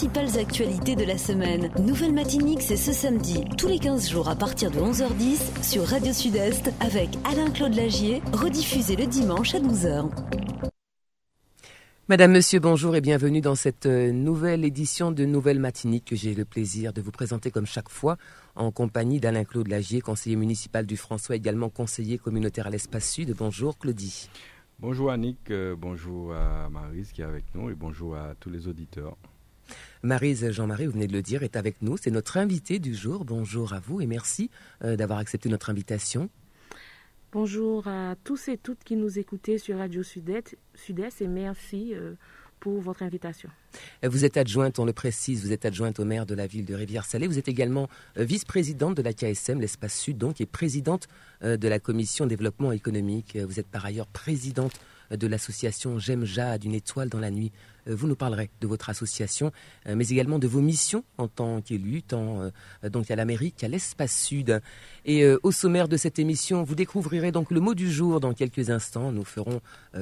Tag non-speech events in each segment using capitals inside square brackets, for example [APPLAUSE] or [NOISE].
principales actualités de la semaine. Nouvelle Matinique, c'est ce samedi, tous les 15 jours à partir de 11h10 sur Radio Sud-Est avec Alain-Claude Lagier, rediffusé le dimanche à 12h. Madame, Monsieur, bonjour et bienvenue dans cette euh, nouvelle édition de Nouvelle Matinique que j'ai le plaisir de vous présenter comme chaque fois en compagnie d'Alain-Claude Lagier, conseiller municipal du François, également conseiller communautaire à l'Espace Sud. Bonjour Claudie. Bonjour Annick, euh, bonjour à Marise qui est avec nous et bonjour à tous les auditeurs. Marise Jean-Marie, vous venez de le dire, est avec nous. C'est notre invité du jour. Bonjour à vous et merci euh, d'avoir accepté notre invitation. Bonjour à tous et toutes qui nous écoutez sur Radio Sud-Est et merci euh, pour votre invitation. Vous êtes adjointe, on le précise, vous êtes adjointe au maire de la ville de Rivière-Salée. Vous êtes également euh, vice-présidente de la KSM, l'espace Sud, donc, et présidente de la commission développement économique. Vous êtes par ailleurs présidente de l'association J'aime Jade, une étoile dans la nuit. Euh, vous nous parlerez de votre association, euh, mais également de vos missions en tant qu'élu, tant euh, donc à l'Amérique qu'à l'espace sud. Et au sommaire de cette émission, vous découvrirez donc le mot du jour dans quelques instants. Nous ferons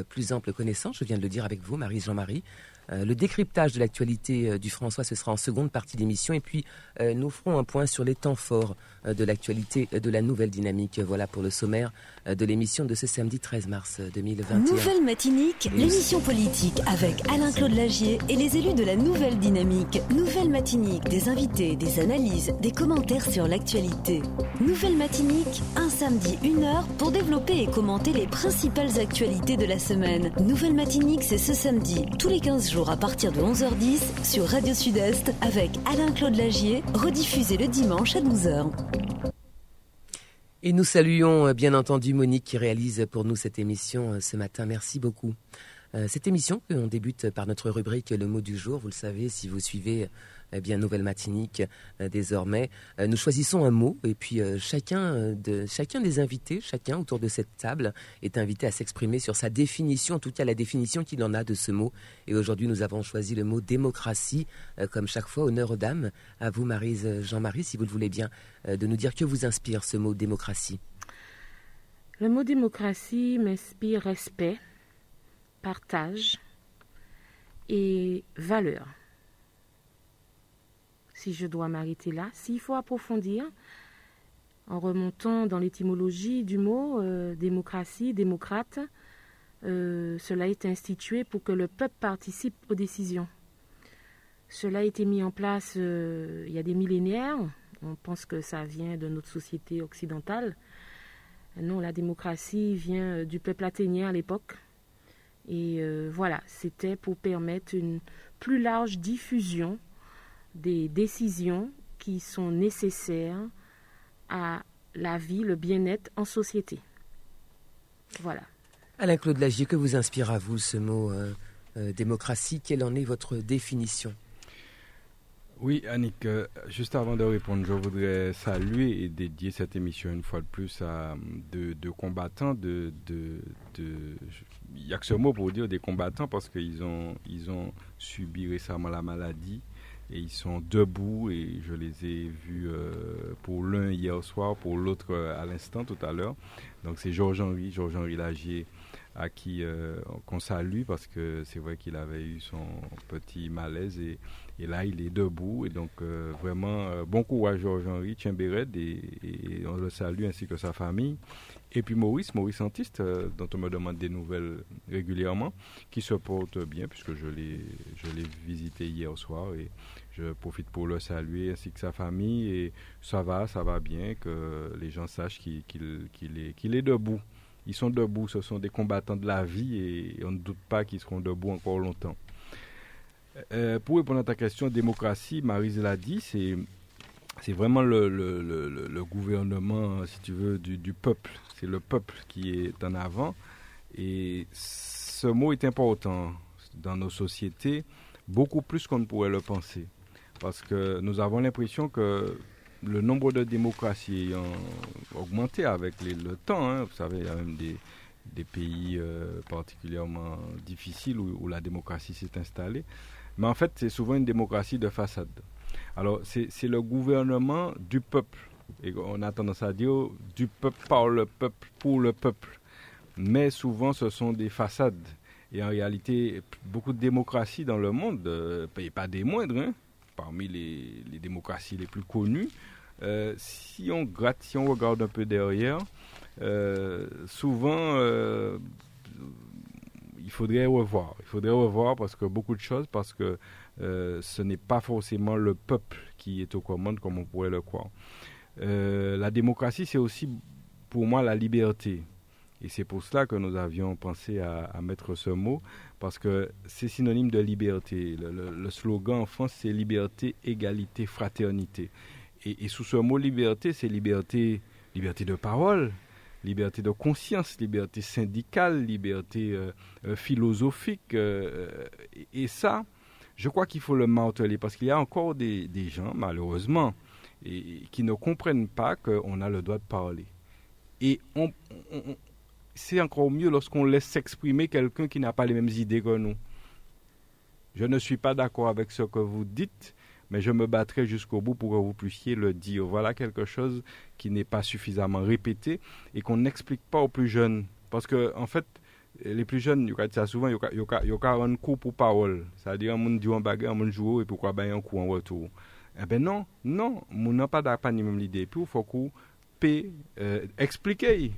plus ample connaissance, je viens de le dire avec vous, Marie Jean-Marie. Euh, le décryptage de l'actualité du François, ce sera en seconde partie d'émission. Et puis, nous ferons un point sur les temps forts de l'actualité de la nouvelle dynamique. Voilà pour le sommaire de l'émission de ce samedi 13 mars 2021. Nouvelle Matinique, l'émission politique avec Alain-Claude Lagier et les élus de la nouvelle dynamique. Nouvelle Matinique, des invités, des analyses, des commentaires sur l'actualité. Nouvelle Matinique, un samedi, une heure pour développer et commenter les principales actualités de la semaine. Nouvelle Matinique, c'est ce samedi, tous les 15 jours à partir de 11h10 sur Radio Sud-Est avec Alain-Claude Lagier, rediffusé le dimanche à 12h. Et nous saluons euh, bien entendu Monique qui réalise pour nous cette émission euh, ce matin. Merci beaucoup. Euh, cette émission, on débute par notre rubrique Le mot du jour. Vous le savez, si vous suivez eh bien, Nouvelle Matinique euh, désormais. Euh, nous choisissons un mot et puis euh, chacun, de, chacun des invités, chacun autour de cette table est invité à s'exprimer sur sa définition, en tout cas la définition qu'il en a de ce mot. Et aujourd'hui, nous avons choisi le mot démocratie, comme chaque fois, honneur aux dames. À vous, Marise Jean-Marie, si vous le voulez bien, de nous dire que vous inspire ce mot démocratie. Le mot démocratie m'inspire respect, partage et valeur si je dois m'arrêter là. S'il faut approfondir, en remontant dans l'étymologie du mot euh, démocratie, démocrate, euh, cela est institué pour que le peuple participe aux décisions. Cela a été mis en place euh, il y a des millénaires. On pense que ça vient de notre société occidentale. Non, la démocratie vient du peuple athénien à l'époque. Et voilà, c'était pour permettre une plus large diffusion des décisions qui sont nécessaires à la vie, le bien-être en société. Voilà. Alain-Claude Lagier, que vous inspire à vous ce mot euh, euh, démocratie? Quelle en est votre définition? Oui, Annick, euh, juste avant de répondre, je voudrais saluer et dédier cette émission une fois de plus à deux de combattants. De, de, il n'y a que ce mot pour dire des combattants parce qu'ils ont, ils ont subi récemment la maladie et ils sont debout et je les ai vus euh, pour l'un hier soir, pour l'autre euh, à l'instant tout à l'heure. Donc c'est Georges-Henri, Georges-Henri Lagier à qui euh, qu'on salue parce que c'est vrai qu'il avait eu son petit malaise et, et là il est debout et donc vraiment bon courage Georges-Henri, tiens et, et, on le salue ainsi que sa famille. Et puis Maurice, Maurice Antiste, dont on me demande des nouvelles régulièrement, qui se porte bien puisque je l'ai, visité hier soir et je profite pour le saluer ainsi que sa famille et ça va, ça va bien, que les gens sachent qu'il est, est debout. Ils sont debout, ce sont des combattants de la vie et on ne doute pas qu'ils seront debout encore longtemps. Euh, pour répondre à ta question, démocratie, Marise l'a dit, c'est c'est vraiment le, le, le, gouvernement, si tu veux, du, du peuple. C'est le peuple qui est en avant. Et ce mot est important dans nos sociétés, beaucoup plus qu'on ne pourrait le penser parce que nous avons l'impression que le nombre de démocraties a augmenté avec le temps. Hein. Vous savez, il y a même des, des pays euh, particulièrement difficiles où, la démocratie s'est installée. Mais en fait, c'est souvent une démocratie de façade. Alors, c'est le gouvernement du peuple. Et on a tendance à dire du peuple, par le peuple, pour le peuple. Mais souvent, ce sont des façades. Et en réalité, beaucoup de démocraties dans le monde, euh, et pas des moindres, hein, parmi les, démocraties les plus connues. si on gratte, si on regarde un peu derrière, souvent il faudrait revoir. Il faudrait revoir parce que beaucoup de choses, parce que ce n'est pas forcément le peuple qui est aux commandes comme on pourrait le croire. La démocratie, c'est aussi pour moi la liberté. Et c'est pour cela que nous avions pensé à, mettre ce mot, parce que c'est synonyme de liberté. Le, slogan en France, c'est liberté, égalité, fraternité. Et, sous ce mot liberté, c'est liberté, liberté de parole, liberté de conscience, liberté syndicale, liberté euh, euh, philosophique. Euh, et, ça, je crois qu'il faut le marteler, parce qu'il y a encore des, gens, malheureusement, et, qui ne comprennent pas qu'on a le droit de parler. Et on, c'est encore mieux lorsqu'on laisse s'exprimer quelqu'un qui n'a pas les mêmes idées que nous. Je ne suis pas d'accord avec ce que vous dites, mais je me battrai jusqu'au bout pour que vous puissiez le dire. Voilà quelque chose qui n'est pas suffisamment répété et qu'on n'explique pas aux plus jeunes. Parce que, en fait, les plus jeunes, ça souvent, il y a un coup pour parole. C'est-à-dire, on dit un bagarre, on joue et pourquoi ben un coup en retour? Eh bien non, non, on n'a pas pas la même idée. Puis il faut qu'on euh, expliquer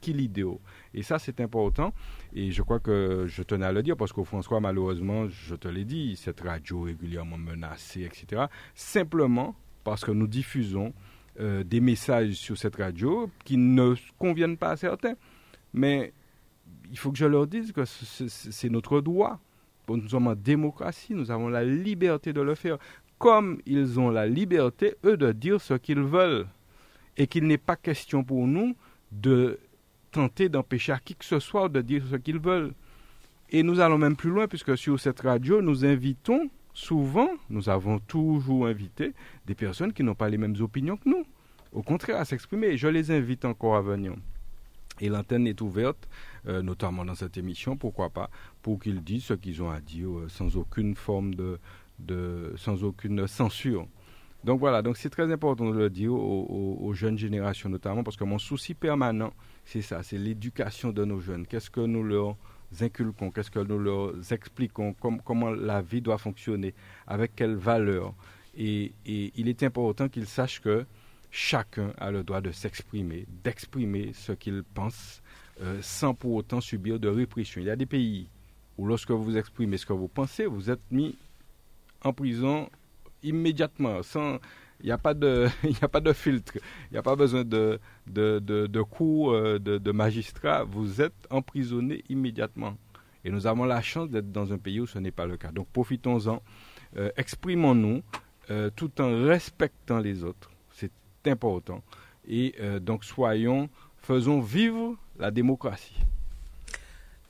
qui l'idéal. Et ça, c'est important. Et je crois que je tenais à le dire parce qu'au François, malheureusement, je te l'ai dit, cette radio régulièrement menacée, etc. Simplement parce que nous diffusons euh, des messages sur cette radio qui ne conviennent pas à certains. Mais il faut que je leur dise que c'est notre droit. Nous sommes en démocratie, nous avons la liberté de le faire. Comme ils ont la liberté, eux, de dire ce qu'ils veulent. Et qu'il n'est pas question pour nous de tenter d'empêcher à qui que ce soit de dire ce qu'ils veulent. Et nous allons même plus loin, puisque sur cette radio, nous invitons souvent, nous avons toujours invité des personnes qui n'ont pas les mêmes opinions que nous. Au contraire, à s'exprimer. Je les invite encore à venir. Et l'antenne est ouverte, euh, notamment dans cette émission, pourquoi pas, pour qu'ils disent ce qu'ils ont à dire euh, sans aucune forme de, sans aucune censure. Donc voilà, donc c'est très important de le dire aux, jeunes générations notamment, parce que mon souci permanent, c'est ça, c'est l'éducation de nos jeunes. Qu'est-ce que nous leur inculquons, qu'est-ce que nous leur expliquons, comment la vie doit fonctionner, avec quelles valeurs. Et, il est important qu'ils sachent que chacun a le droit de s'exprimer, d'exprimer ce qu'il pense, euh, sans pour autant subir de répression. Il y a des pays où lorsque vous exprimez ce que vous pensez, vous êtes mis en prison immédiatement, sans, il n'y a, pas de, [LAUGHS] a pas de filtre, il n'y a pas besoin de, de, de, cours euh, de, de magistrats, vous êtes emprisonné immédiatement. Et nous avons la chance d'être dans un pays où ce n'est pas le cas. Donc profitons-en, euh, exprimons-nous euh, tout en respectant les autres. C'est important. Et donc soyons, faisons vivre la démocratie.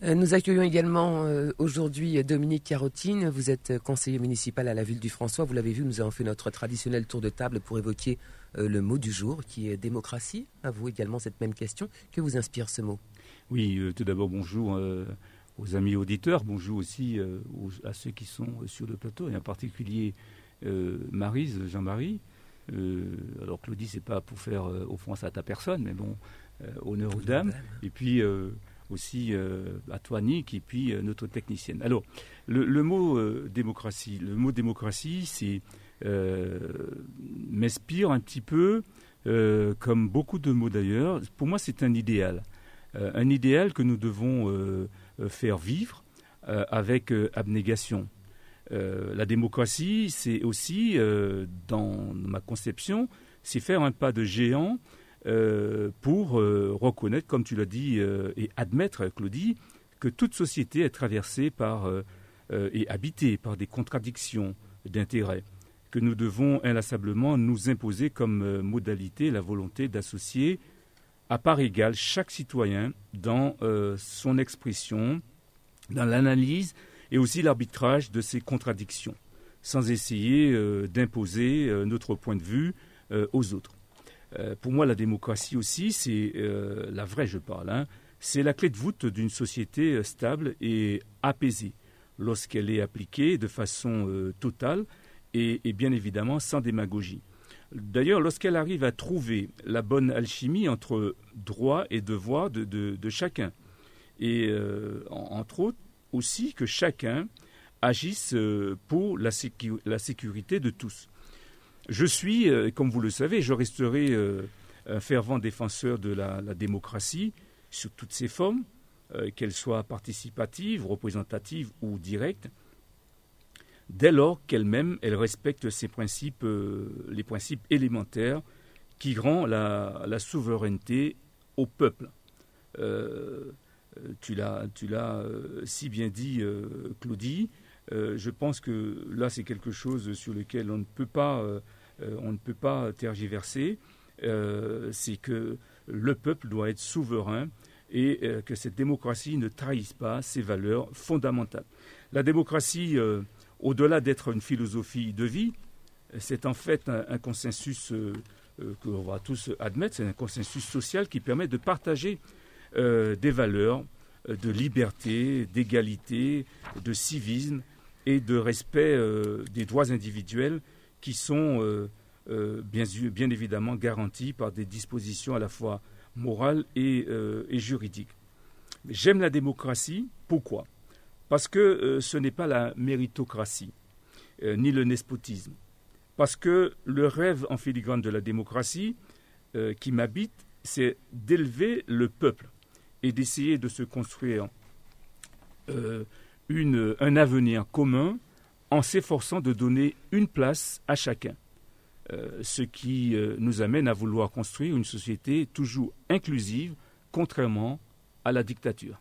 Euh, nous accueillons également euh, aujourd'hui Dominique Carotine. Vous êtes conseiller municipal à la ville du François. Vous l'avez vu, nous avons fait notre traditionnel tour de table pour évoquer euh, le mot du jour qui est démocratie. À vous également cette même question. Que vous inspire ce mot? Oui, tout d'abord bonjour aux amis auditeurs. Bonjour aussi à ceux qui sont sur le plateau et en particulier Marise, Jean-Marie. alors Claudie, c'est pas pour faire offense à ta personne, mais bon, honneur aux dames. Et puis aussi euh, à toi Nick et puis euh, notre technicienne. Alors le, mot euh, démocratie, le mot démocratie, c'est m'inspire un petit peu comme beaucoup de mots d'ailleurs. Pour moi, c'est un idéal, un idéal que nous devons faire vivre avec abnégation. la démocratie, c'est aussi, dans ma conception, c'est faire un pas de géant pour euh, reconnaître, comme tu l'as dit, euh, et admettre, Claudie, que toute société est traversée par et habitée par des contradictions d'intérêts, que nous devons inlassablement nous imposer comme modalité la volonté d'associer à part égale chaque citoyen dans son expression, dans l'analyse et aussi l'arbitrage de ces contradictions, sans essayer d'imposer notre point de vue aux autres. Euh, pour moi, la démocratie aussi, c'est euh, la vraie, je parle, hein, c'est la clé de voûte d'une société euh, stable et apaisée lorsqu'elle est appliquée de façon totale et, bien évidemment sans démagogie. D'ailleurs, lorsqu'elle arrive à trouver la bonne alchimie entre droit et devoir de, chacun, et entre autres aussi que chacun agissent pour la, sécurité de tous. Je suis, comme vous le savez, je resterai un fervent défenseur de la, démocratie sous toutes ses formes, qu'elles soient participatives, représentatives ou directes dès lors qu'elle-même, elle respecte ces principes, les principes élémentaires qui rend la, souveraineté au peuple. Euh, tu l'as, euh, si bien dit, euh, je pense que là, c'est quelque chose sur lequel on ne peut pas, peut pas tergiverser. c'est que le peuple doit être souverain et que cette démocratie ne trahisse pas ses valeurs fondamentales. La démocratie, au-delà d'être une philosophie de vie, c'est en fait un consensus euh, qu'on va tous admettre, c'est un consensus social qui permet de partager euh, des valeurs euh, de liberté, d'égalité, de civisme et de respect des droits individuels qui sont bien, bien, évidemment garantis par des dispositions à la fois morales et, et juridiques. J'aime la démocratie. Pourquoi? Parce que ce n'est pas la méritocratie, ni le nespotisme parce que le rêve en filigrane de la démocratie euh, qui m'habite, c'est d'élever le peuple et d'essayer de se construire euh, un avenir commun en s'efforçant de donner une place à chacun. Euh, ce qui nous amène à vouloir construire une société toujours inclusive, contrairement à la dictature.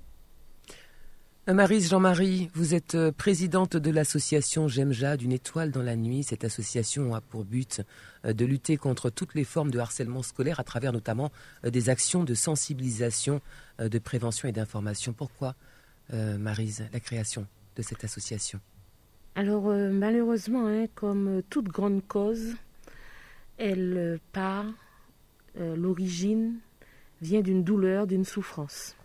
Euh, Marise Jean-Marie, vous êtes euh, présidente de l'association J'aime d'une étoile dans la nuit. Cette association a pour but euh, de lutter contre toutes les formes de harcèlement scolaire à travers notamment des actions de sensibilisation, de prévention et d'information. Pourquoi, Marise, la création de cette association? Alors, malheureusement, hein, comme toute grande cause, elle part, l'origine vient d'une douleur, d'une souffrance.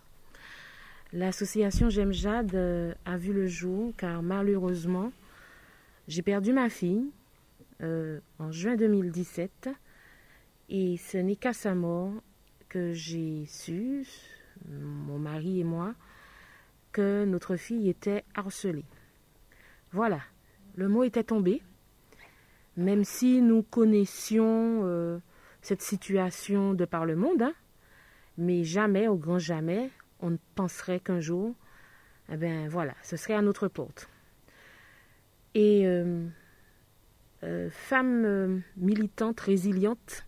L'association J'aime Jade euh, a vu le jour car malheureusement, j'ai perdu ma fille euh, en juin 2017 et ce n'est qu'à sa mort que j'ai su, mon mari et moi, que notre fille était harcelée. Voilà, le mot était tombé. Même si nous connaissions euh, cette situation de par le monde, hein, mais jamais, au grand jamais, on ne penserait qu'un jour, eh bien voilà, ce serait à notre porte. Et euh, euh, femme euh, militante, résiliente,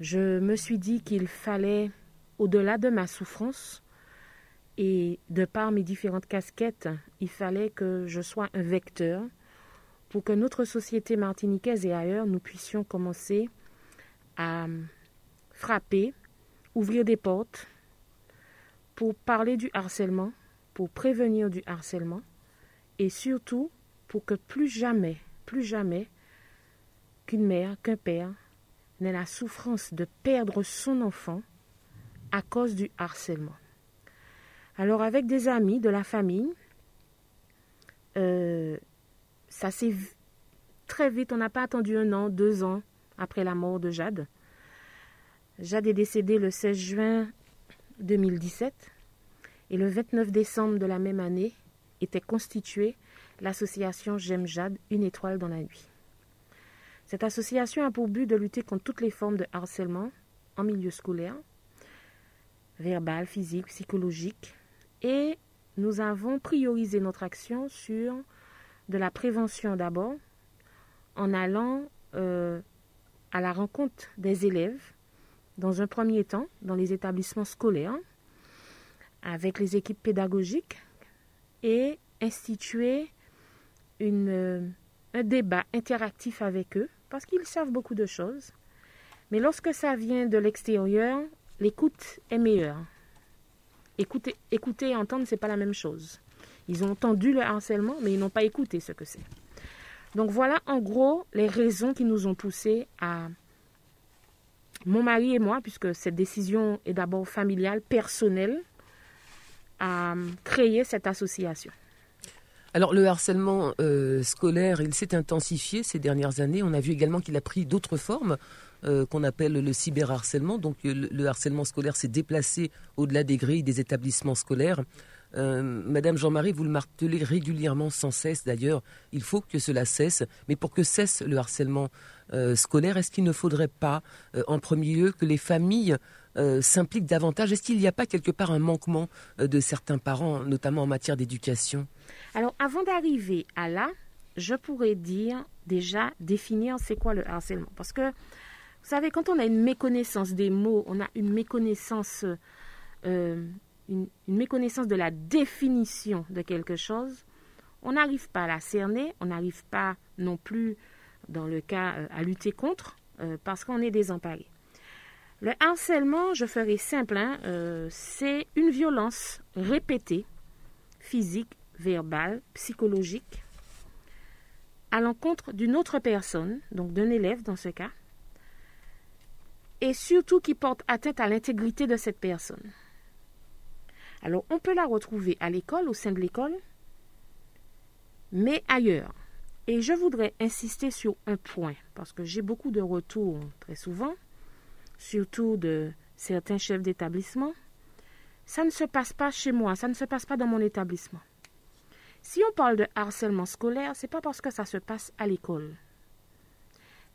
je me suis dit qu'il fallait, au-delà de ma souffrance, et de par mes différentes casquettes, il fallait que je sois un vecteur pour que notre société martiniquaise et ailleurs, nous puissions commencer à frapper, ouvrir des portes, pour parler du harcèlement, pour prévenir du harcèlement et surtout pour que plus jamais, plus jamais qu'une mère, qu'un père n'ait la souffrance de perdre son enfant à cause du harcèlement. Alors avec des amis, de la famille, euh, ça s'est très vite, on n'a pas attendu un an, deux ans après la mort de Jade. Jade est décédée le 16 juin 2017 et le 29 décembre de la même année était constituée l'association J'aime Jade, une étoile dans la nuit. Cette association a pour but de lutter contre toutes les formes de harcèlement en milieu scolaire, verbal, physique, psychologique, et nous avons priorisé notre action sur de la prévention d'abord, en allant euh, à la rencontre des élèves dans un premier temps dans les établissements scolaires avec les équipes pédagogiques et instituer une, un débat interactif avec eux parce qu'ils savent beaucoup de choses. Mais lorsque ça vient de l'extérieur, l'écoute est meilleure. Écouter, écouter et entendre, ce n'est pas la même chose. Ils ont entendu le harcèlement, mais ils n'ont pas écouté ce que c'est. Donc voilà en gros les raisons qui nous ont poussés à, mon mari et moi, puisque cette décision est d'abord familiale, personnelle, à créer cette association. Alors le harcèlement euh, scolaire, il s'est intensifié ces dernières années. On a vu également qu'il a pris d'autres formes euh, qu'on appelle le cyberharcèlement. Donc le harcèlement scolaire s'est déplacé au-delà des grilles des établissements scolaires. Euh, Madame Jean-Marie, vous le martelez régulièrement, sans cesse d'ailleurs, il faut que cela cesse. Mais pour que cesse le harcèlement euh, scolaire, est-ce qu'il ne faudrait pas, euh, en premier lieu, que les familles s'impliquent davantage? Est-ce qu'il n'y a pas quelque part un manquement de certains parents, notamment en matière d'éducation? Alors, avant d'arriver à là, je pourrais dire déjà définir c'est quoi le harcèlement. Parce que, vous savez, quand on a une méconnaissance des mots, on a une méconnaissance une, méconnaissance de la définition de quelque chose, on n'arrive pas à la cerner, on n'arrive pas non plus, dans le cas, euh, à lutter contre, euh, parce qu'on est désemparé. Le harcèlement, je ferai simple, hein, euh, c'est une violence répétée, physique, verbale, psychologique, à l'encontre d'une autre personne, donc d'un élève dans ce cas, et surtout qui porte atteinte à l'intégrité de cette personne. Alors, on peut la retrouver à l'école, au sein de l'école, mais ailleurs. Et je voudrais insister sur un point, parce que j'ai beaucoup de retours très souvent, surtout de certains chefs d'établissement. Ça ne se passe pas chez moi, ça ne se passe pas dans mon établissement. Si on parle de harcèlement scolaire, c'est pas parce que ça se passe à l'école.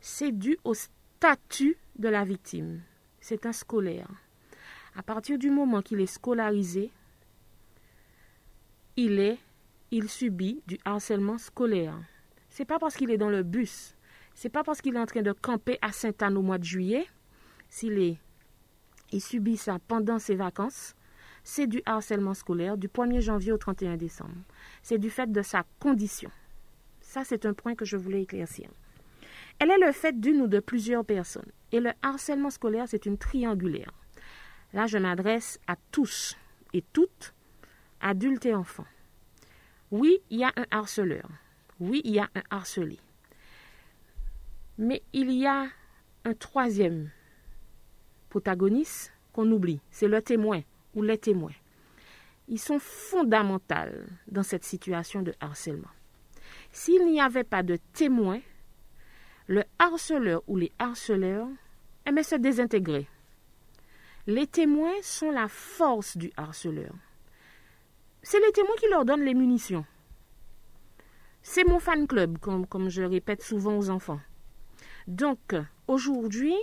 C'est dû au statut de la victime. C'est un scolaire. À partir du moment qu'il est scolarisé, il est, il subit du harcèlement scolaire. C'est pas parce qu'il est dans le bus, c'est pas parce qu'il est en train de camper à Sainte-Anne au mois de juillet, s'il est, il subit ça pendant ses vacances, c'est du harcèlement scolaire du 1er janvier au 31 décembre. C'est du fait de sa condition. Ça, c'est un point que je voulais éclaircir. Elle est le fait d'une ou de plusieurs personnes. Et le harcèlement scolaire, c'est une triangulaire. Là, je m'adresse à tous et toutes, adultes et enfants. Oui, il y a un harceleur. Oui, il y a un harcelé. Mais il y a un troisième protagoniste qu'on oublie. C'est le témoin ou les témoins. Ils sont fondamentaux dans cette situation de harcèlement. S'il n'y avait pas de témoin, le harceleur ou les harceleurs aimaient se désintégrer. Les témoins sont la force du harceleur. C'est les témoins qui leur donnent les munitions. C'est mon fan club, comme, comme, je répète souvent aux enfants. Donc, aujourd'hui,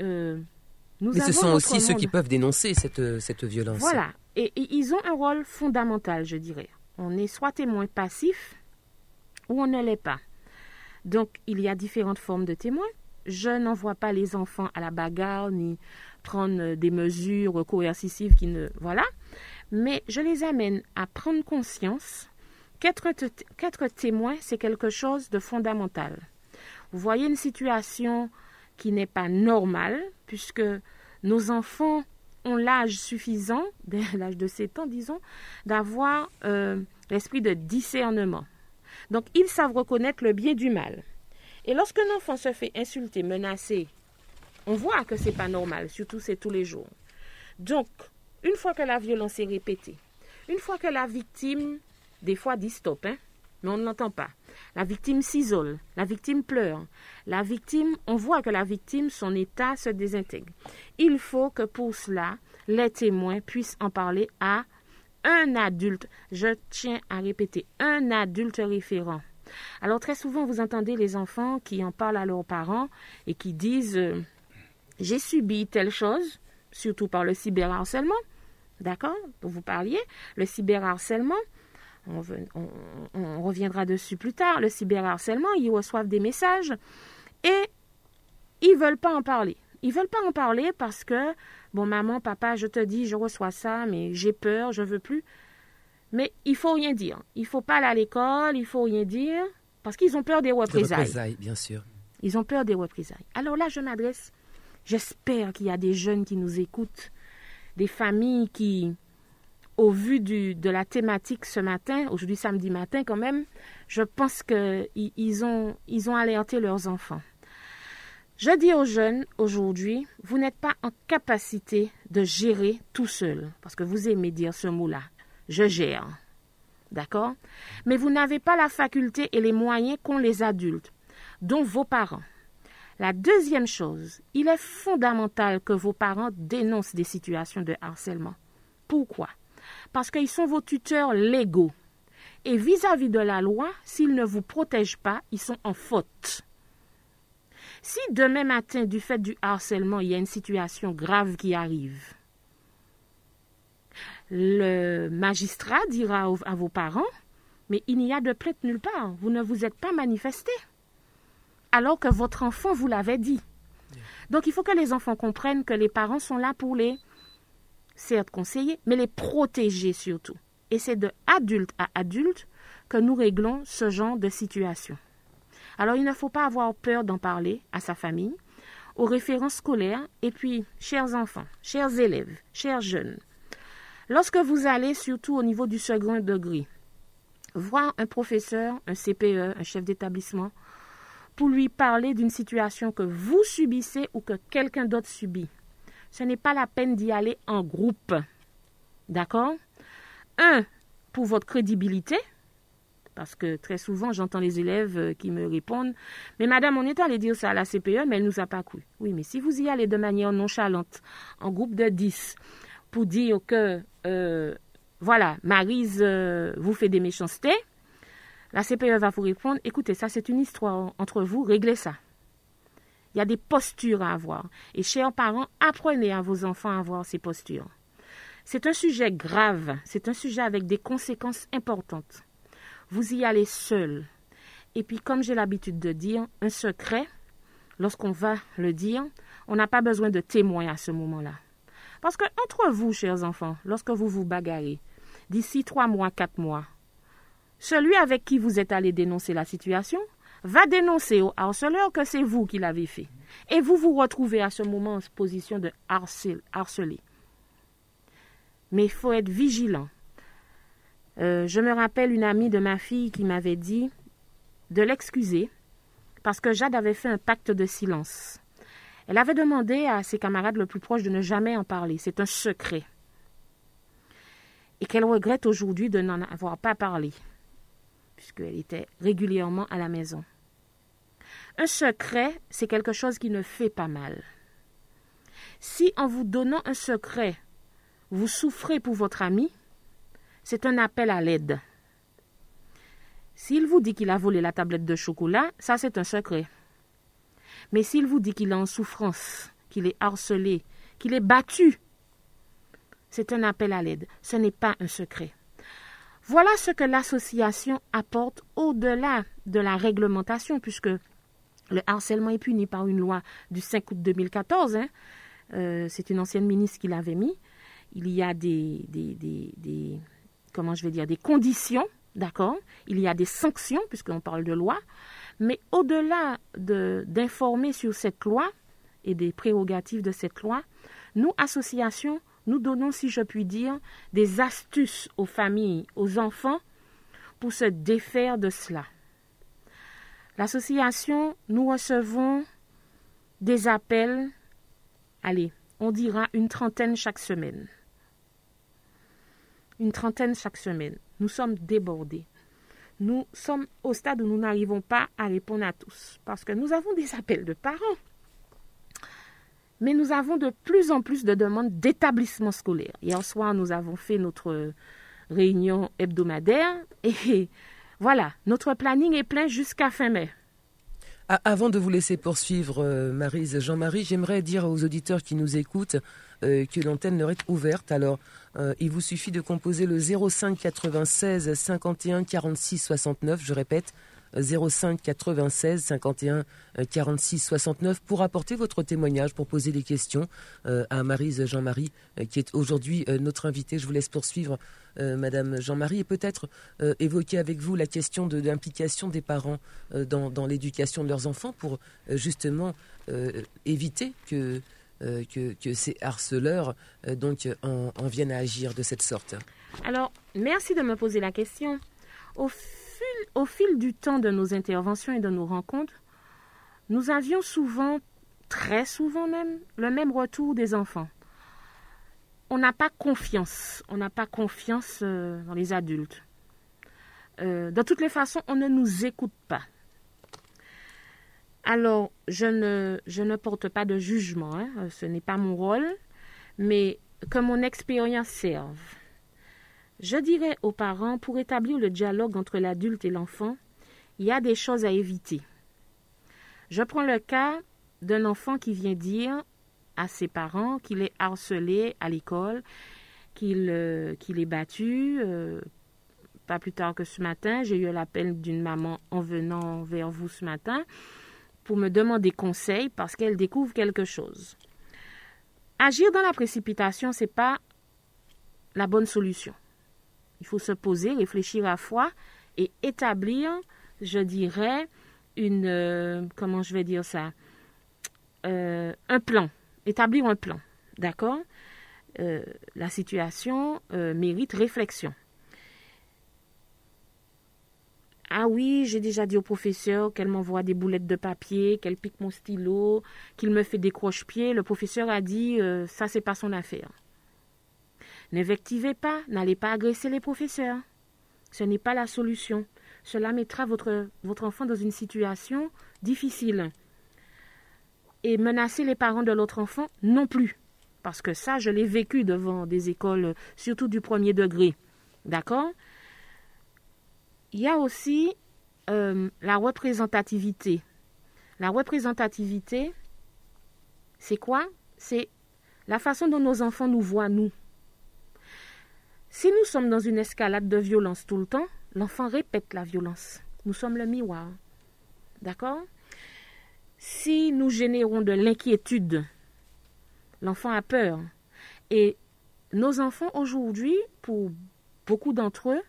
euh, nous Mais ce sont aussi ceux qui peuvent dénoncer cette, cette violence. Voilà. Et, et, ils ont un rôle fondamental, je dirais. On est soit témoin passif ou on ne l'est pas. Donc, il y a différentes formes de témoins. Je n'envoie pas les enfants à la bagarre ni prendre des mesures coercitives qui ne... Voilà. Mais je les amène à prendre conscience qu'être témoin, c'est quelque chose de fondamental. Vous voyez une situation qui n'est pas normale, puisque nos enfants ont l'âge suffisant, [LAUGHS] l'âge de 7 ans, disons, d'avoir euh, l'esprit de discernement. Donc, ils savent reconnaître le bien du mal. Et lorsqu'un enfant se fait insulter, menacer, on voit que c'est pas normal, surtout c'est tous les jours. Donc, une fois que la violence est répétée, une fois que la victime, des fois dit stop, hein, mais on ne l'entend pas. La victime s'isole, la victime pleure, la victime, on voit que la victime, son état se désintègre. Il faut que pour cela, les témoins puissent en parler à un adulte. Je tiens à répéter, un adulte référent. Alors très souvent, vous entendez les enfants qui en parlent à leurs parents et qui disent euh, j'ai subi telle chose, surtout par le cyberharcèlement, d'accord, dont vous parliez, le cyberharcèlement, on, reviendra dessus plus tard, le cyberharcèlement, ils reçoivent des messages et ils veulent pas en parler. Ils veulent pas en parler parce que, bon, maman, papa, je te dis, je reçois ça, mais j'ai peur, je veux plus. Mais il faut rien dire. Il faut pas aller à l'école, il faut rien dire, parce qu'ils ont peur des représailles. Des représailles, bien sûr. Ils ont peur des représailles. Alors là, je m'adresse J'espère qu'il y a des jeunes qui nous écoutent, des familles qui au vu de la thématique ce matin, aujourd'hui samedi matin quand même, je pense qu'ils ont, ils ont alerté leurs enfants. Je dis aux jeunes aujourd'hui, vous n'êtes pas en capacité de gérer tout seul, parce que vous aimez dire ce mot-là, je gère. D'accord? Mais vous n'avez pas la faculté et les moyens qu'ont les adultes, dont vos parents. La deuxième chose, il est fondamental que vos parents dénoncent des situations de harcèlement. Pourquoi? Parce qu'ils sont vos tuteurs légaux. Et vis-à-vis de la loi, s'ils ne vous protègent pas, ils sont en faute. Si demain matin, du fait du harcèlement, il y a une situation grave qui arrive, le magistrat dira à vos parents, mais il n'y a de plainte nulle part, vous ne vous êtes pas manifesté, alors que votre enfant vous l'avait dit. Donc il faut que les enfants comprennent que les parents sont là pour les, certes conseiller, mais les protéger surtout. Et c'est de adulte à adulte que nous réglons ce genre de situation. Alors il ne faut pas avoir peur d'en parler à sa famille, aux références scolaires, et puis, chers enfants, chers élèves, chers jeunes, lorsque vous allez surtout au niveau du second degré, voir un professeur, un CPE, un chef d'établissement, pour lui parler d'une situation que vous subissez ou que quelqu'un d'autre subit. Ce n'est pas la peine d'y aller en groupe. D'accord? Un, pour votre crédibilité, parce que très souvent, j'entends les élèves euh, qui me répondent Mais madame, on est allé dire ça à la CPE, mais elle ne nous a pas cru. Oui, mais si vous y allez de manière nonchalante, en groupe de 10, pour dire que, euh, voilà, Marise euh, vous fait des méchancetés, la CPE va vous répondre Écoutez, ça, c'est une histoire entre vous, réglez ça. Il y a des postures à avoir. Et chers parents, apprenez à vos enfants à avoir ces postures. C'est un sujet grave, c'est un sujet avec des conséquences importantes. Vous y allez seul. Et puis, comme j'ai l'habitude de dire, un secret, lorsqu'on va le dire, on n'a pas besoin de témoins à ce moment-là. Parce que entre vous, chers enfants, lorsque vous vous bagarrez, d'ici trois mois, quatre mois, celui avec qui vous êtes allé dénoncer la situation va dénoncer au harceleur que c'est vous qui l'avez fait. Et vous vous retrouvez à ce moment en position de harceler. Mais il faut être vigilant. Euh, je me rappelle une amie de ma fille qui m'avait dit de l'excuser parce que Jade avait fait un pacte de silence. Elle avait demandé à ses camarades le plus proches de ne jamais en parler. C'est un secret. Et qu'elle regrette aujourd'hui de n'en avoir pas parlé, puisqu'elle était régulièrement à la maison. Un secret, c'est quelque chose qui ne fait pas mal. Si en vous donnant un secret, vous souffrez pour votre ami, c'est un appel à l'aide. S'il vous dit qu'il a volé la tablette de chocolat, ça c'est un secret. Mais s'il vous dit qu'il est en souffrance, qu'il est harcelé, qu'il est battu, c'est un appel à l'aide. Ce n'est pas un secret. Voilà ce que l'association apporte au-delà de la réglementation, puisque le harcèlement est puni par une loi du 5 août 2014. Hein. Euh, c'est une ancienne ministre qui l'avait mis. Il y a des, des, des comment je vais dire, des conditions, d'accord Il y a des sanctions, puisqu'on parle de loi, mais au-delà d'informer sur cette loi et des prérogatives de cette loi, nous, associations, nous donnons, si je puis dire, des astuces aux familles, aux enfants, pour se défaire de cela. L'association, nous recevons des appels, allez, on dira une trentaine chaque semaine une trentaine chaque semaine. Nous sommes débordés. Nous sommes au stade où nous n'arrivons pas à répondre à tous parce que nous avons des appels de parents. Mais nous avons de plus en plus de demandes d'établissements scolaires. Hier soir, nous avons fait notre réunion hebdomadaire et [LAUGHS] voilà, notre planning est plein jusqu'à fin mai. Avant de vous laisser poursuivre, euh, Marise, Jean-Marie, j'aimerais dire aux auditeurs qui nous écoutent euh, que l'antenne leur est ouverte. Alors, euh, il vous suffit de composer le 05 96 51 46 69. Je répète, 05 96 51 46 69 pour apporter votre témoignage, pour poser des questions euh, à Marise Jean-Marie, qui est aujourd'hui notre invitée. Je vous laisse poursuivre, Madame Jean-Marie, et peut-être évoquer avec vous la question de l'implication des parents dans, l'éducation de leurs enfants pour justement éviter que, que, ces harceleurs donc, en viennent à agir de cette sorte. Alors, merci de me poser la question. Au fil, du temps de nos interventions et de nos rencontres, nous avions souvent, très souvent même, le même retour des enfants. On n'a pas confiance, on n'a pas confiance euh, dans les adultes. Euh, de toutes les façons, on ne nous écoute pas. Alors, je ne, porte pas de jugement, hein, ce n'est pas mon rôle, mais que mon expérience serve. Je dirais aux parents, pour établir le dialogue entre l'adulte et l'enfant, il y a des choses à éviter. Je prends le cas d'un enfant qui vient dire à ses parents qu'il est harcelé à l'école, qu'il euh, est battu. Euh, pas plus tard que ce matin, j'ai eu l'appel d'une maman en venant vers vous ce matin pour me demander conseil parce qu'elle découvre quelque chose. Agir dans la précipitation, c'est pas la bonne solution. Il faut se poser, réfléchir à foi et établir, je dirais, une euh, comment je vais dire ça, euh, un plan, établir un plan, d'accord? Euh, la situation mérite réflexion. Ah oui, j'ai déjà dit au professeur qu'elle m'envoie des boulettes de papier, qu'elle pique mon stylo, qu'il me fait des croche-pieds. Le professeur a dit ça c'est pas son affaire. N'invectivez pas, n'allez pas agresser les professeurs. Ce n'est pas la solution. Cela mettra votre, votre enfant dans une situation difficile. Et menacer les parents de l'autre enfant non plus. Parce que ça, je l'ai vécu devant des écoles, surtout du premier degré. D'accord? Il y a aussi euh, la représentativité. La représentativité, c'est quoi? C'est la façon dont nos enfants nous voient, nous. Si nous sommes dans une escalade de violence tout le temps, l'enfant répète la violence. Nous sommes le miroir. D'accord? Si nous générons de l'inquiétude, l'enfant a peur. Et nos enfants aujourd'hui, pour beaucoup d'entre eux,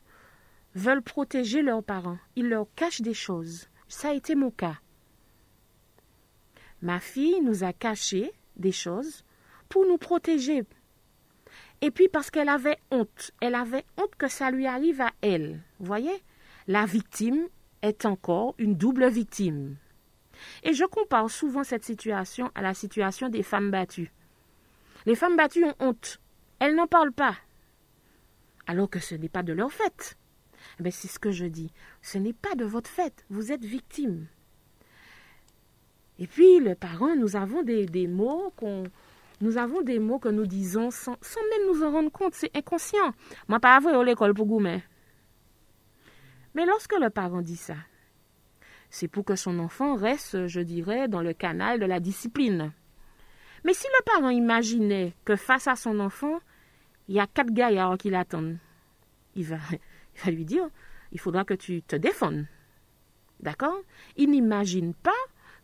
veulent protéger leurs parents. Ils leur cachent des choses. Ça a été mon cas. Ma fille nous a caché des choses pour nous protéger, et puis parce qu'elle avait honte, elle avait honte que ça lui arrive à elle. Vous voyez? La victime est encore une double victime. Et je compare souvent cette situation à la situation des femmes battues. Les femmes battues ont honte. Elles n'en parlent pas. Alors que ce n'est pas de leur fait. Mais c'est ce que je dis. Ce n'est pas de votre fait. Vous êtes victime. Et puis, le parent, nous avons des, mots qu'on que nous disons sans, même nous en rendre compte. C'est inconscient. Moi, pas à l'école pour gourmet. Mais lorsque le parent dit ça, c'est pour que son enfant reste, je dirais, dans le canal de la discipline. Mais si le parent imaginait que face à son enfant, il y a quatre gaillards qui l'attendent, il va, il va lui dire, il faudra que tu te défendes. D'accord? Il n'imagine pas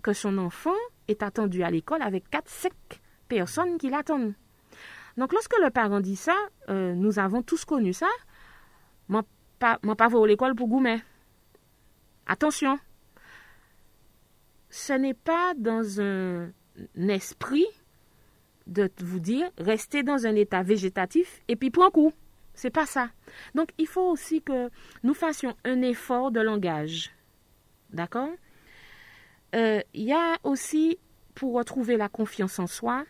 que son enfant est attendu à l'école avec quatre secs personne qui l'attendent. Donc, lorsque le parent dit ça, euh, nous avons tous connu ça. Mon pas, pas l'école pour goumer. Attention. Ce n'est pas dans un esprit de vous dire restez dans un état végétatif et puis point coup. C'est pas ça. Donc, il faut aussi que nous fassions un effort de langage. D'accord? Euh, Il y a aussi pour retrouver la confiance en soi,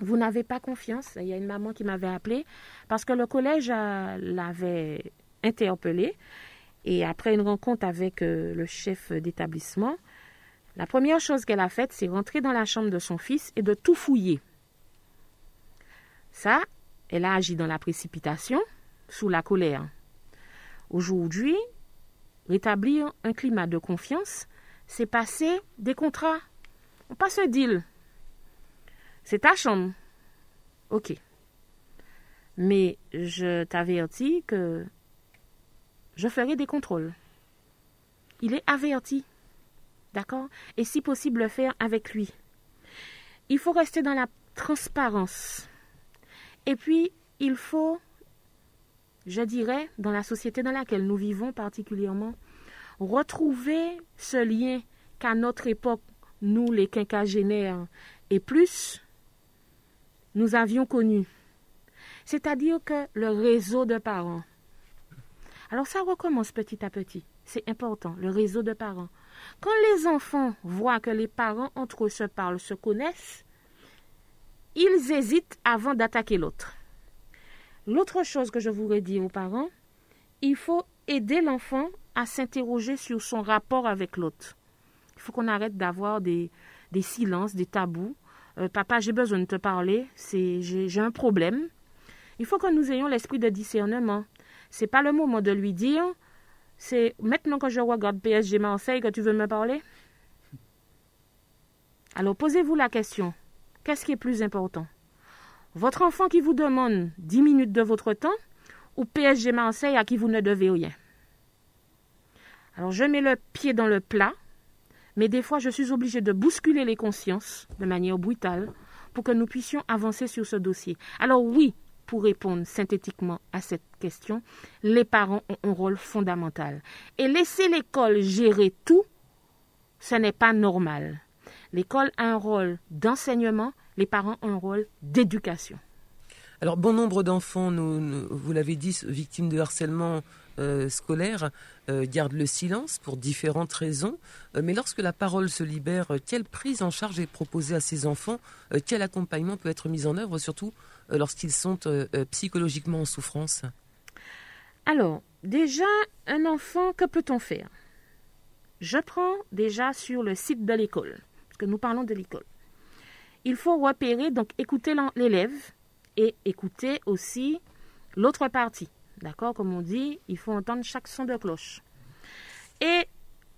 vous n'avez pas confiance. Il y a une maman qui m'avait appelé parce que le collège l'avait interpellée. Et après une rencontre avec euh, le chef d'établissement, la première chose qu'elle a faite, c'est rentrer dans la chambre de son fils et de tout fouiller. Ça, elle a agi dans la précipitation, sous la colère. Aujourd'hui, rétablir un climat de confiance, c'est passer des contrats on passe un deal. C'est ta chambre. OK. Mais je t'avertis que je ferai des contrôles. Il est averti. D'accord? Et si possible, le faire avec lui. Il faut rester dans la transparence. Et puis, il faut, je dirais, dans la société dans laquelle nous vivons particulièrement, retrouver ce lien qu'à notre époque nous les quinquagénaires et plus, nous avions connu. C'est-à-dire que le réseau de parents. Alors ça recommence petit à petit. C'est important, le réseau de parents. Quand les enfants voient que les parents entre eux se parlent, se connaissent, ils hésitent avant d'attaquer l'autre. L'autre chose que je voudrais dire aux parents, il faut aider l'enfant à s'interroger sur son rapport avec l'autre. Il faut qu'on arrête d'avoir des, silences, des tabous. Euh, papa, j'ai besoin de te parler, j'ai, un problème. Il faut que nous ayons l'esprit de discernement. C'est pas le moment de lui dire, c'est maintenant que je regarde PSG Marseille que tu veux me parler. Alors posez-vous la question, qu'est-ce qui est plus important? Votre enfant qui vous demande 10 minutes de votre temps ou PSG Marseille à qui vous ne devez rien? Alors je mets le pied dans le plat mais des fois, je suis obligée de bousculer les consciences de manière brutale pour que nous puissions avancer sur ce dossier. Alors oui, pour répondre synthétiquement à cette question, les parents ont un rôle fondamental. Et laisser l'école gérer tout, ce n'est pas normal. L'école a un rôle d'enseignement, les parents ont un rôle d'éducation. Alors, bon nombre d'enfants, vous l'avez dit, victimes de harcèlement euh, scolaire euh, garde le silence pour différentes raisons. Euh, mais lorsque la parole se libère, quelle prise en charge est proposée à ces enfants? Quel accompagnement peut être mis en œuvre, surtout lorsqu'ils sont psychologiquement en souffrance? Alors, déjà, un enfant, que peut-on faire? Je prends déjà sur le site de l'école, que nous parlons de l'école. Il faut repérer, donc écouter l'élève et écouter aussi l'autre partie. D'accord? Comme on dit, il faut entendre chaque son de cloche. Et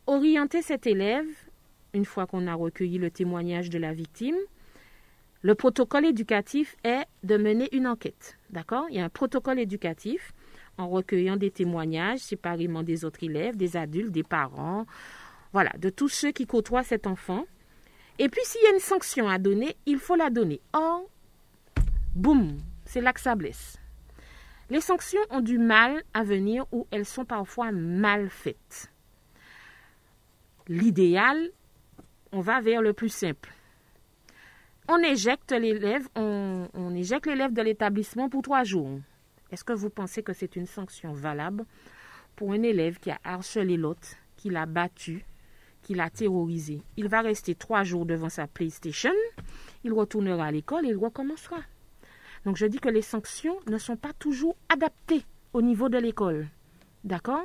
orienter cet élève, une fois qu'on a recueilli le témoignage de la victime, le protocole éducatif est de mener une enquête. D'accord? Il y a un protocole éducatif en recueillant des témoignages séparément des autres élèves, des adultes, des parents, voilà, de tous ceux qui côtoient cet enfant. Et puis s'il y a une sanction à donner, il faut la donner. Or, boum, c'est là que ça blesse. Les sanctions ont du mal à venir ou elles sont parfois mal faites. L'idéal, on va vers le plus simple. On éjecte l'élève, on, éjecte l'élève de l'établissement pour trois jours. Est-ce que vous pensez que c'est une sanction valable pour un élève qui a harcelé l'autre, qui l'a battu, qui l'a terrorisé Il va rester trois jours devant sa PlayStation, il retournera à l'école et il recommencera. Donc je dis que les sanctions ne sont pas toujours adaptées au niveau de l'école. D'accord?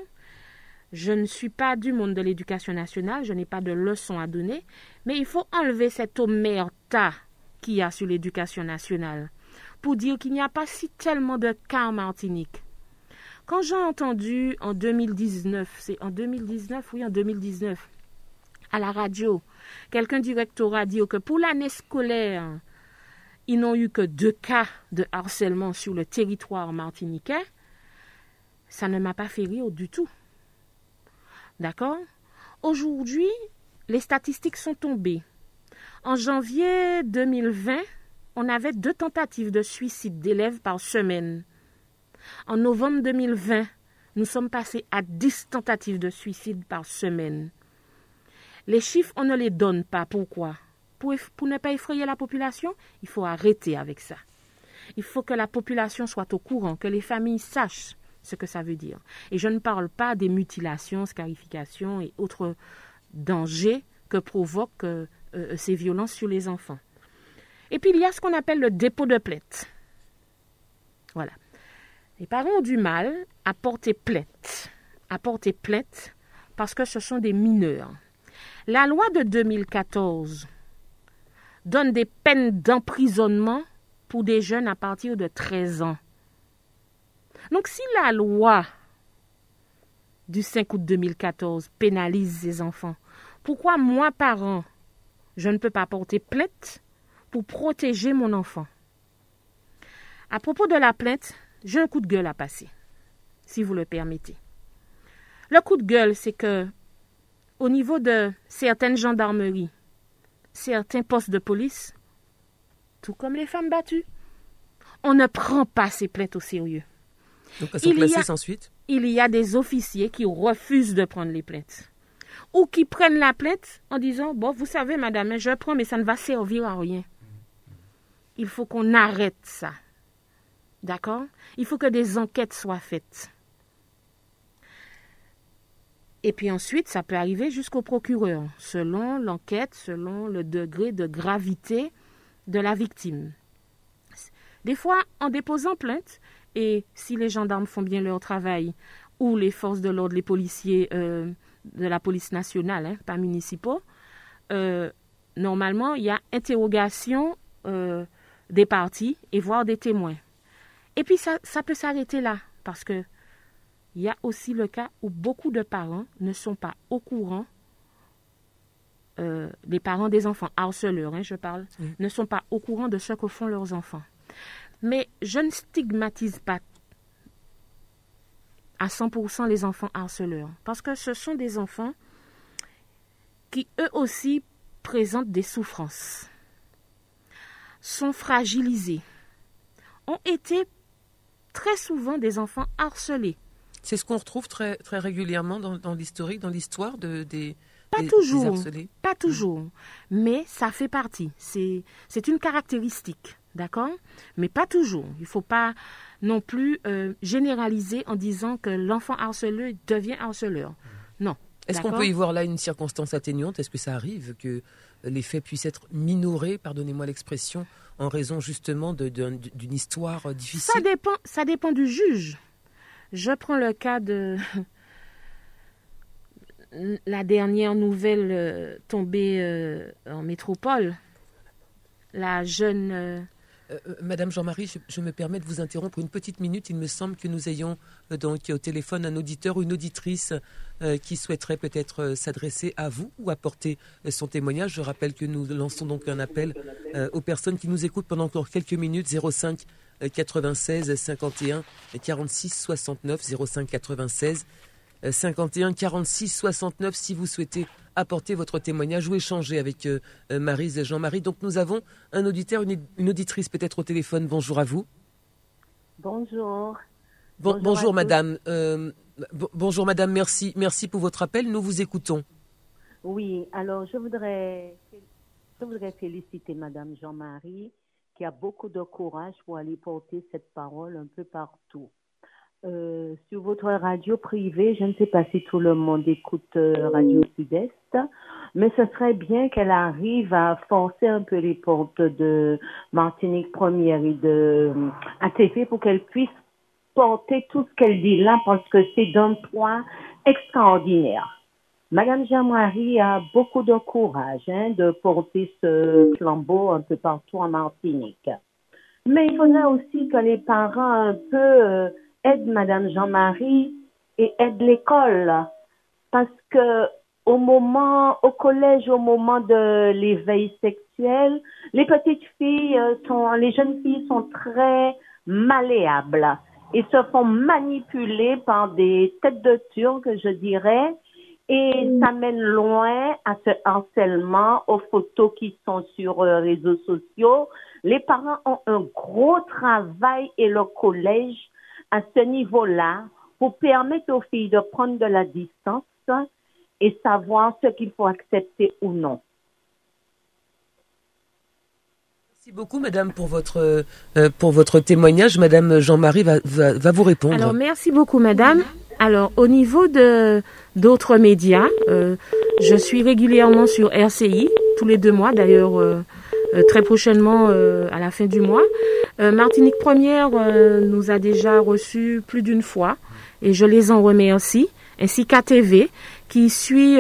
Je ne suis pas du monde de l'éducation nationale, je n'ai pas de leçons à donner, mais il faut enlever cette omerta qu'il y a sur l'éducation nationale pour dire qu'il n'y a pas si tellement de cas en Martinique. Quand j'ai entendu en 2019, c'est en 2019, oui, en 2019, à la radio, quelqu'un du rectorat dire que pour l'année scolaire ils n'ont eu que deux cas de harcèlement sur le territoire martiniquais, ça ne m'a pas fait rire du tout. D'accord? Aujourd'hui, les statistiques sont tombées. En janvier 2020, on avait deux tentatives de suicide d'élèves par semaine. En novembre 2020, nous sommes passés à dix tentatives de suicide par semaine. Les chiffres, on ne les donne pas. Pourquoi? Pour, ne pas effrayer la population, il faut arrêter avec ça. Il faut que la population soit au courant, que les familles sachent ce que ça veut dire. Et je ne parle pas des mutilations, scarifications et autres dangers que provoquent euh, euh, ces violences sur les enfants. Et puis il y a ce qu'on appelle le dépôt de plainte. Voilà. Les parents ont du mal à porter plainte, à porter plainte parce que ce sont des mineurs. La loi de 2014 donne des peines d'emprisonnement pour des jeunes à partir de 13 ans. Donc si la loi du 5 août 2014 pénalise ces enfants, pourquoi moi, parent, je ne peux pas porter plainte pour protéger mon enfant? À propos de la plainte, j'ai un coup de gueule à passer, si vous le permettez. Le coup de gueule, c'est que, au niveau de certaines gendarmeries, certains postes de police, tout comme les femmes battues, on ne prend pas ces plaintes au sérieux. Donc elles sont il classées sans suite Il y a des officiers qui refusent de prendre les plaintes. Ou qui prennent la plainte en disant Bon, vous savez, madame, je prends, mais ça ne va servir à rien. Il faut qu'on arrête ça. D'accord? Il faut que des enquêtes soient faites. Et puis ensuite, ça peut arriver jusqu'au procureur, selon l'enquête, selon le degré de gravité de la victime. Des fois, en déposant plainte, et si les gendarmes font bien leur travail, ou les forces de l'ordre, les policiers euh, de la police nationale, hein, pas municipaux, euh, normalement, il y a interrogation euh, des parties et voire des témoins. Et puis ça, ça peut s'arrêter là, parce que il y a aussi le cas où beaucoup de parents ne sont pas au courant, euh, les parents des enfants, harceleurs, hein, je parle, ne sont pas au courant de ce que font leurs enfants. Mais je ne stigmatise pas à 100% les enfants harceleurs, parce que ce sont des enfants qui eux aussi présentent des souffrances, sont fragilisés, ont été très souvent des enfants harcelés c'est ce qu'on retrouve très, très régulièrement dans, l'historique, dans l'histoire de, des, pas toujours, Pas toujours, mais ça fait partie. C'est, c'est une caractéristique, d'accord? Mais pas toujours. Il ne faut pas non plus euh, généraliser en disant que l'enfant harceleur devient harceleur. Non. Est-ce qu'on peut y voir là une circonstance atténuante? Est-ce que ça arrive que les faits puissent être minorés, pardonnez-moi l'expression, en raison justement d'une histoire difficile? Ça dépend, ça dépend du juge. Je prends le cas de [LAUGHS] la dernière nouvelle euh, tombée euh, en métropole. La jeune... Euh, Madame Jean-Marie, je, me permets de vous interrompre une petite minute. Il me semble que nous ayons donc au téléphone un auditeur ou une auditrice qui souhaiterait peut-être s'adresser à vous ou apporter son témoignage. Je rappelle que nous lançons donc un appel aux personnes qui nous écoutent pendant encore quelques minutes 05 96 51 46 69 05 96 51 46 69 si vous souhaitez apporter votre témoignage ou échanger avec euh, euh, Marise et Jean-Marie. Donc nous avons un auditeur, une, auditrice peut-être au téléphone. Bonjour à vous. Bonjour. bonjour, madame. Euh, bonjour madame, merci. Merci pour votre appel. Nous vous écoutons. Oui, alors je voudrais, je voudrais féliciter madame Jean-Marie qui a beaucoup de courage pour aller porter cette parole un peu partout. Euh, sur votre radio privée, je ne sais pas si tout le monde écoute euh, Radio Sud-Est, mais ce serait bien qu'elle arrive à forcer un peu les portes de Martinique Première et de euh, ATV pour qu'elle puisse porter tout ce qu'elle dit là parce que c'est d'un poids extraordinaire. Madame Jean-Marie a beaucoup de courage hein, de porter ce flambeau un peu partout en Martinique. Mais il faudrait aussi que les parents un peu euh, aident Madame Jean-Marie et aident l'école. Parce que au moment, au collège, au moment de l'éveil sexuel, les petites filles euh, sont, les jeunes filles sont très malléables et se font manipuler par des têtes de turc, je dirais, et ça mène loin à ce harcèlement, aux photos qui sont sur les euh, réseaux sociaux. Les parents ont un gros travail et le collège à ce niveau-là pour permettre aux filles de prendre de la distance et savoir ce qu'il faut accepter ou non. Merci beaucoup, Madame, pour votre, euh, pour votre témoignage. Madame Jean-Marie va, va, vous répondre. Alors, merci beaucoup, Madame. Alors, au niveau de d'autres médias, euh, je suis régulièrement sur RCI, tous les deux mois d'ailleurs, euh, euh, très prochainement à la fin du mois. Martinique Première nous a déjà reçus plus d'une fois et je les en remercie, ainsi qu'ATV qui suit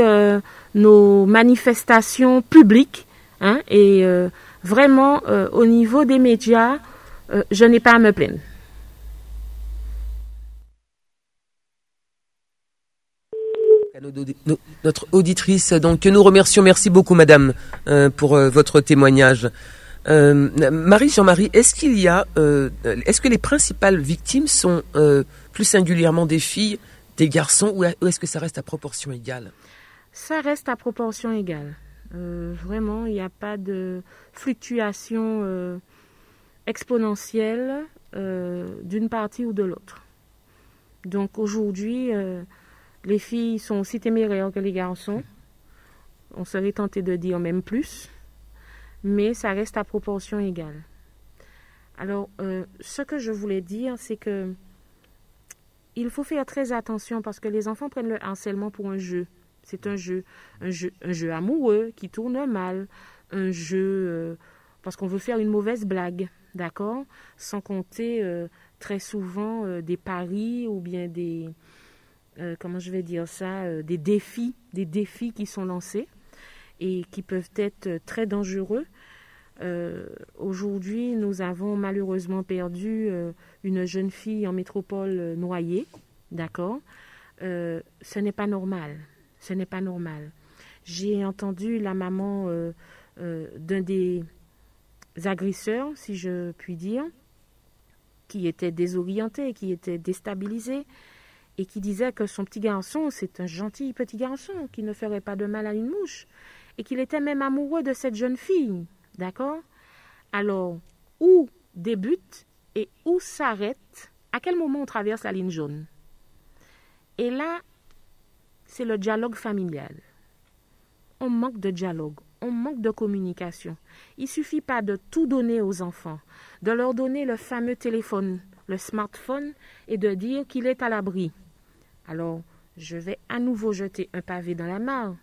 nos manifestations publiques. Hein, et vraiment, au niveau des médias, je n'ai pas à me plaindre. Notre auditrice, donc nous remercions. Merci beaucoup, Madame, euh, pour euh, votre témoignage. Euh, Marie Jean-Marie, est-ce qu'il y a, est-ce que les principales victimes sont plus singulièrement des filles, des garçons, ou est-ce que ça reste à proportion égale? Ça reste à proportion égale. vraiment, il n'y a pas de fluctuation exponentielle d'une partie ou de l'autre. Donc aujourd'hui, les filles sont aussi téméraires que les garçons. On serait tenté de dire même plus. Mais ça reste à proportion égale. Alors, euh, ce que je voulais dire, c'est que il faut faire très attention parce que les enfants prennent le harcèlement pour un jeu. C'est un jeu, un jeu, amoureux qui tourne mal, un jeu euh, parce qu'on veut faire une mauvaise blague, d'accord? Sans compter euh, très souvent des paris ou bien des, comment je vais dire ça, des défis, des défis qui sont lancés et qui peuvent être très dangereux. Euh, aujourd'hui, nous avons malheureusement perdu euh, une jeune fille en métropole euh, noyée. D'accord? Ce n'est pas normal. Ce n'est pas normal. J'ai entendu la maman d'un des agresseurs, si je puis dire, qui était désorienté, qui était déstabilisé, et qui disait que son petit garçon, c'est un gentil petit garçon qui ne ferait pas de mal à une mouche, et qu'il était même amoureux de cette jeune fille. D'accord? Alors, où débute et où s'arrête? À quel moment on traverse la ligne jaune? Et là, c'est le dialogue familial. On manque de dialogue, on manque de communication. Il suffit pas de tout donner aux enfants, de leur donner le fameux téléphone, le smartphone, et de dire qu'il est à l'abri. Alors, je vais à nouveau jeter un pavé dans la mare.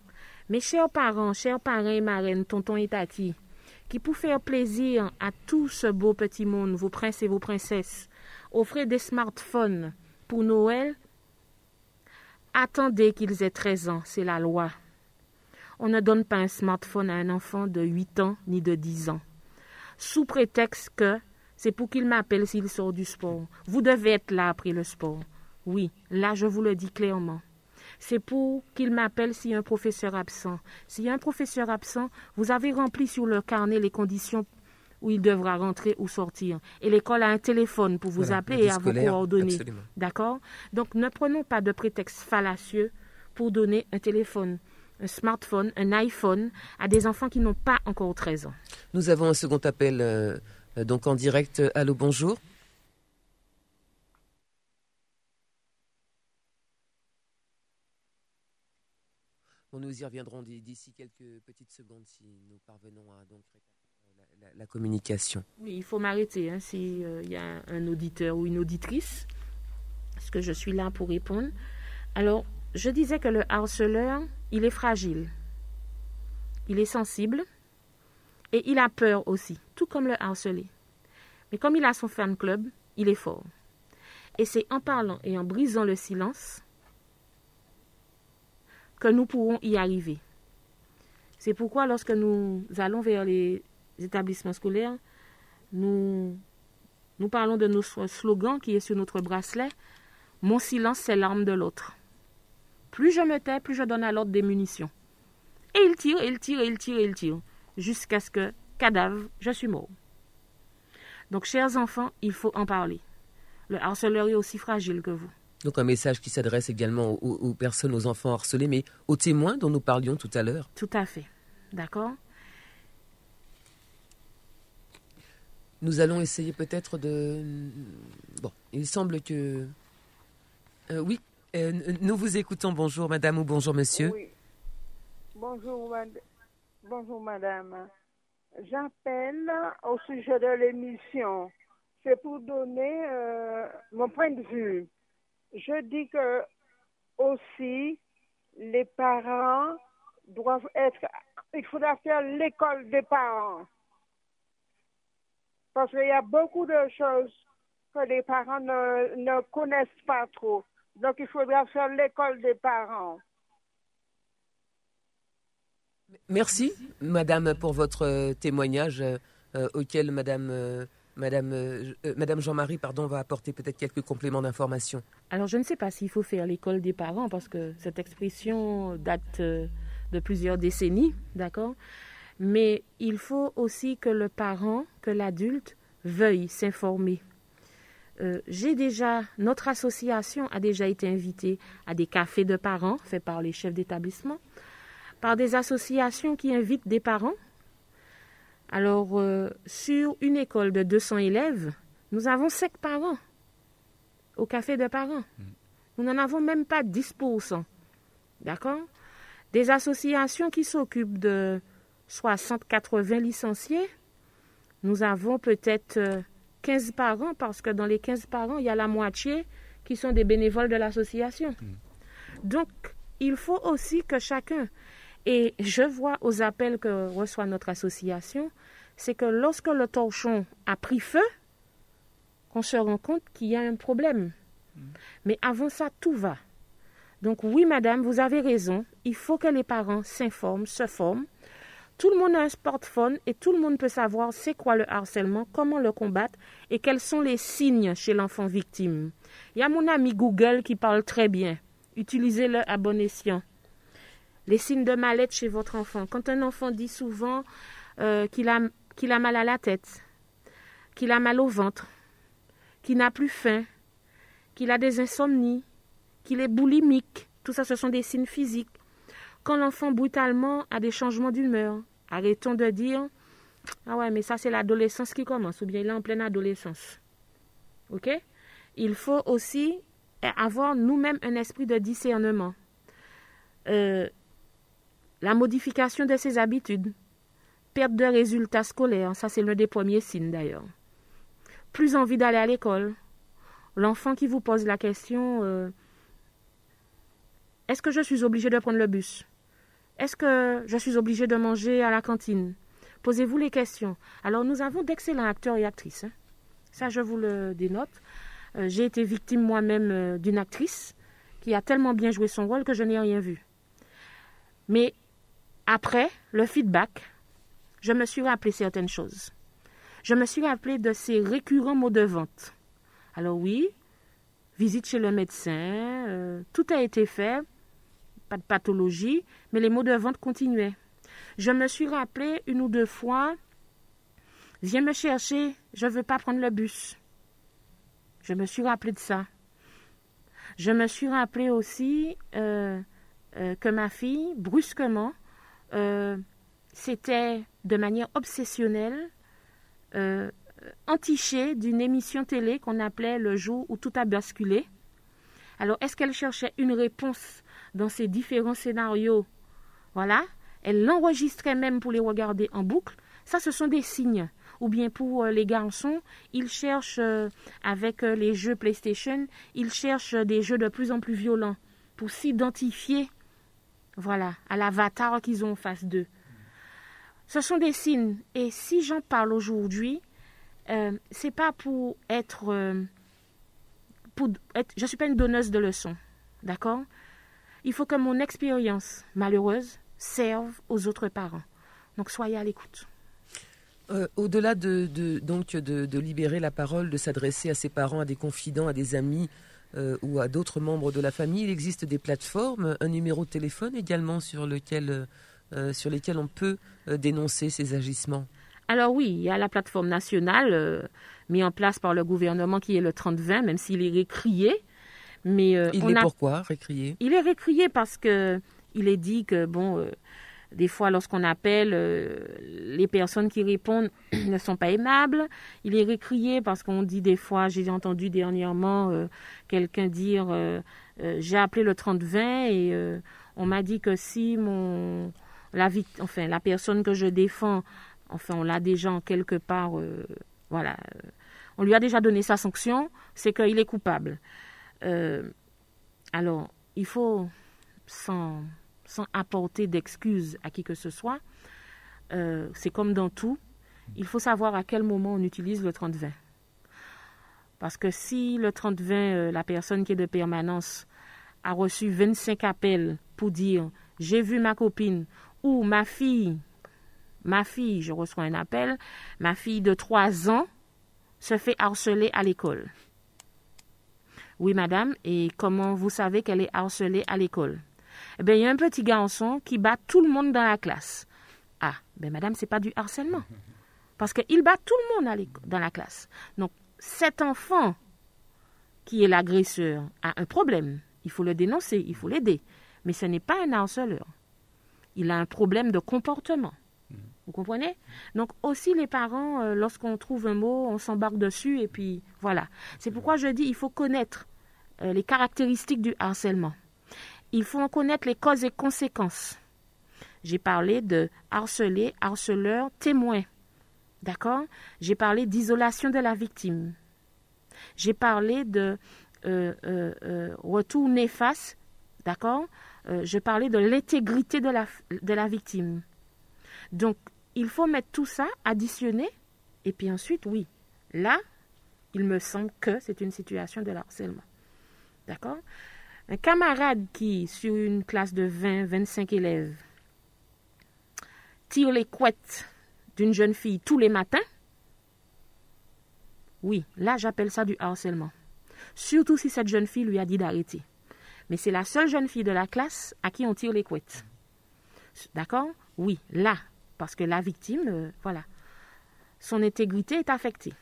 Mes chers parents, chers parents et marraines, tonton et tati, qui? Pour faire plaisir à tout ce beau petit monde, vos princes et vos princesses, offrez des smartphones pour Noël, attendez qu'ils aient 13 ans, c'est la loi. On ne donne pas un smartphone à un enfant de 8 ans ni de 10 ans, sous prétexte que c'est pour qu'il m'appelle s'il sort du sport. Vous devez être là après le sport. Oui, là je vous le dis clairement c'est pour qu'il m'appelle s'il y a un professeur absent. S'il y a un professeur absent, vous avez rempli sur le carnet les conditions où il devra rentrer ou sortir. Et l'école a un téléphone pour vous appeler et à vous coordonner. D'accord? Donc ne prenons pas de prétexte fallacieux pour donner un téléphone un smartphone, un iPhone à des enfants qui n'ont pas encore 13 ans. Nous avons un second appel euh, donc en direct. Allô, bonjour. Nous y reviendrons d'ici quelques petites secondes si nous parvenons à la, la, communication. Oui, il faut m'arrêter hein, s'il euh, y a un auditeur ou une auditrice, parce que je suis là pour répondre? Alors, je disais que le harceleur, il est fragile, il est sensible et il a peur aussi, tout comme le harcelé. Mais comme il a son fan club, il est fort. Et c'est en parlant et en brisant le silence que nous pourrons y arriver. C'est pourquoi lorsque nous allons vers les établissements scolaires, nous, nous parlons de notre slogan qui est sur notre bracelet. Mon silence, c'est l'arme de l'autre. Plus je me tais, plus je donne à l'autre des munitions. Et il tire, il tire, il tire, il tire, jusqu'à ce que, cadavre, je suis mort. Donc, chers enfants, il faut en parler. Le harceleur est aussi fragile que vous. Donc un message qui s'adresse également aux, personnes, aux enfants harcelés, mais aux témoins dont nous parlions tout à l'heure. Tout à fait. D'accord? Nous allons essayer peut-être de... Bon, il semble que... Euh, oui, euh, nous vous écoutons. Bonjour madame ou bonjour monsieur. Oui. Bonjour, bonjour madame. J'appelle au sujet de l'émission. C'est pour donner euh, mon point de vue je dis que aussi les parents doivent être, il faudra faire l'école des parents. Parce qu'il y a beaucoup de choses que les parents ne, connaissent pas trop. Donc il faudra faire l'école des parents. Merci, Madame, pour votre témoignage euh, auquel Madame euh, Madame, euh, euh, Madame Jean-Marie, pardon, va apporter peut-être quelques compléments d'information. Alors, je ne sais pas s'il faut faire l'école des parents, parce que cette expression date euh, de plusieurs décennies, d'accord? Mais il faut aussi que le parent, que l'adulte, veuille s'informer. J'ai déjà, notre association a déjà été invitée à des cafés de parents faits par les chefs d'établissement, par des associations qui invitent des parents alors, euh, sur une école de 200 élèves, nous avons 5 parents au café de parents. Mm. Nous n'en avons même pas 10%. D'accord? Des associations qui s'occupent de 60-80 licenciés, nous avons peut-être 15 parents parce que dans les 15 parents, il y a la moitié qui sont des bénévoles de l'association. Mm. Donc, il faut aussi que chacun, et je vois aux appels que reçoit notre association, c'est que lorsque le torchon a pris feu, qu'on se rend compte qu'il y a un problème. Mm. Mais avant ça, tout va. Donc oui, madame, vous avez raison. Il faut que les parents s'informent, se forment. Tout le monde a un smartphone et tout le monde peut savoir c'est quoi le harcèlement, comment le combattre et quels sont les signes chez l'enfant victime. Il y a mon ami Google qui parle très bien. Utilisez-le à bon escient. Les signes de mal-être chez votre enfant. Quand un enfant dit souvent euh, qu'il a, qu'il a mal à la tête, qu'il a mal au ventre, qu'il n'a plus faim, qu'il a des insomnies, qu'il est boulimique, tout ça ce sont des signes physiques. Quand l'enfant brutalement a des changements d'humeur, arrêtons de dire Ah ouais, mais ça c'est l'adolescence qui commence, ou bien il est en pleine adolescence. Ok? Il faut aussi avoir nous-mêmes un esprit de discernement. Euh, la modification de ses habitudes, perte de résultats scolaires, ça c'est l'un des premiers signes d'ailleurs. Plus envie d'aller à l'école. L'enfant qui vous pose la question euh, Est-ce que je suis obligé de prendre le bus? Est-ce que je suis obligé de manger à la cantine? Posez-vous les questions. Alors nous avons d'excellents acteurs et actrices. Hein. Ça, je vous le dénote. Euh, j'ai été victime moi-même euh, d'une actrice qui a tellement bien joué son rôle que je n'ai rien vu. Mais après le feedback, je me suis rappelé certaines choses. Je me suis rappelé de ces récurrents mots de vente. Alors oui, visite chez le médecin, euh, tout a été fait, pas de pathologie, mais les mots de vente continuaient. Je me suis rappelé une ou deux fois, viens me chercher, je ne veux pas prendre le bus. Je me suis rappelé de ça. Je me suis rappelé aussi euh, euh, que ma fille, brusquement, c'était de manière obsessionnelle euh, entichée d'une émission télé qu'on appelait Le jour où tout a basculé. Alors, est-ce qu'elle cherchait une réponse dans ces différents scénarios? Voilà. Elle l'enregistrait même pour les regarder en boucle. Ça, ce sont des signes. Ou bien pour euh, les garçons, ils cherchent, euh, avec les jeux PlayStation, ils cherchent des jeux de plus en plus violents pour s'identifier, voilà, à l'avatar qu'ils ont en face d'eux. Ce sont des signes. Et si j'en parle aujourd'hui, euh, c'est pas pour être, euh, pour être. Je ne suis pas une donneuse de leçons. D'accord? Il faut que mon expérience malheureuse serve aux autres parents. Donc soyez à l'écoute. Euh, au-delà de, donc de, libérer la parole, de s'adresser à ses parents, à des confidents, à des amis ou à d'autres membres de la famille, il existe des plateformes, un numéro de téléphone également sur lequel euh, sur lesquels on peut euh, dénoncer ces agissements Alors oui, il y a la plateforme nationale euh, mise en place par le gouvernement qui est le 30-20, même s'il est récrié. Mais, il est pourquoi récrié? Il est récrié parce que il est dit que bon, des fois lorsqu'on appelle, les personnes qui répondent [CLEARS THROAT] ne sont pas aimables. Il est récrié parce qu'on dit des fois, j'ai entendu dernièrement quelqu'un dire, j'ai appelé le 30-20 et on m'a dit que si mon la, personne que je défends, enfin, on l'a déjà quelque part, euh, voilà, euh, on lui a déjà donné sa sanction, c'est qu'il est coupable. Euh, alors, il faut, sans, sans apporter d'excuses à qui que ce soit, c'est comme dans tout, il faut savoir à quel moment on utilise le 30-20. Parce que si le 30-20, la personne qui est de permanence, a reçu 25 appels pour dire j'ai vu ma copine où ma fille, ma fille, je reçois un appel, ma fille de 3 ans se fait harceler à l'école. Oui, madame, et comment vous savez qu'elle est harcelée à l'école? Eh bien, il y a un petit garçon qui bat tout le monde dans la classe. Ah, ben madame, c'est pas du harcèlement. Parce qu'il bat tout le monde dans la classe. Donc, cet enfant qui est l'agresseur a un problème. Il faut le dénoncer, il faut l'aider. Mais ce n'est pas un harceleur il a un problème de comportement. Vous comprenez? Donc aussi les parents, euh, lorsqu'on trouve un mot, on s'embarque dessus et puis voilà. C'est pourquoi je dis il faut connaître euh, les caractéristiques du harcèlement. Il faut en connaître les causes et conséquences. J'ai parlé de harceler, harceleur, témoin. D'accord? J'ai parlé d'isolation de la victime. J'ai parlé de euh, retour néfaste. D'accord? Je parlais de l'intégrité de la, de la victime. Donc, il faut mettre tout ça, additionner, et puis ensuite, oui, là, il me semble que c'est une situation de harcèlement. D'accord? Un camarade qui, sur une classe de 20, 25 élèves, tire les couettes d'une jeune fille tous les matins, oui, là j'appelle ça du harcèlement. Surtout si cette jeune fille lui a dit d'arrêter. Mais c'est la seule jeune fille de la classe à qui on tire les couettes. D'accord? Oui, là, parce que la victime, euh, voilà, son intégrité est affectée.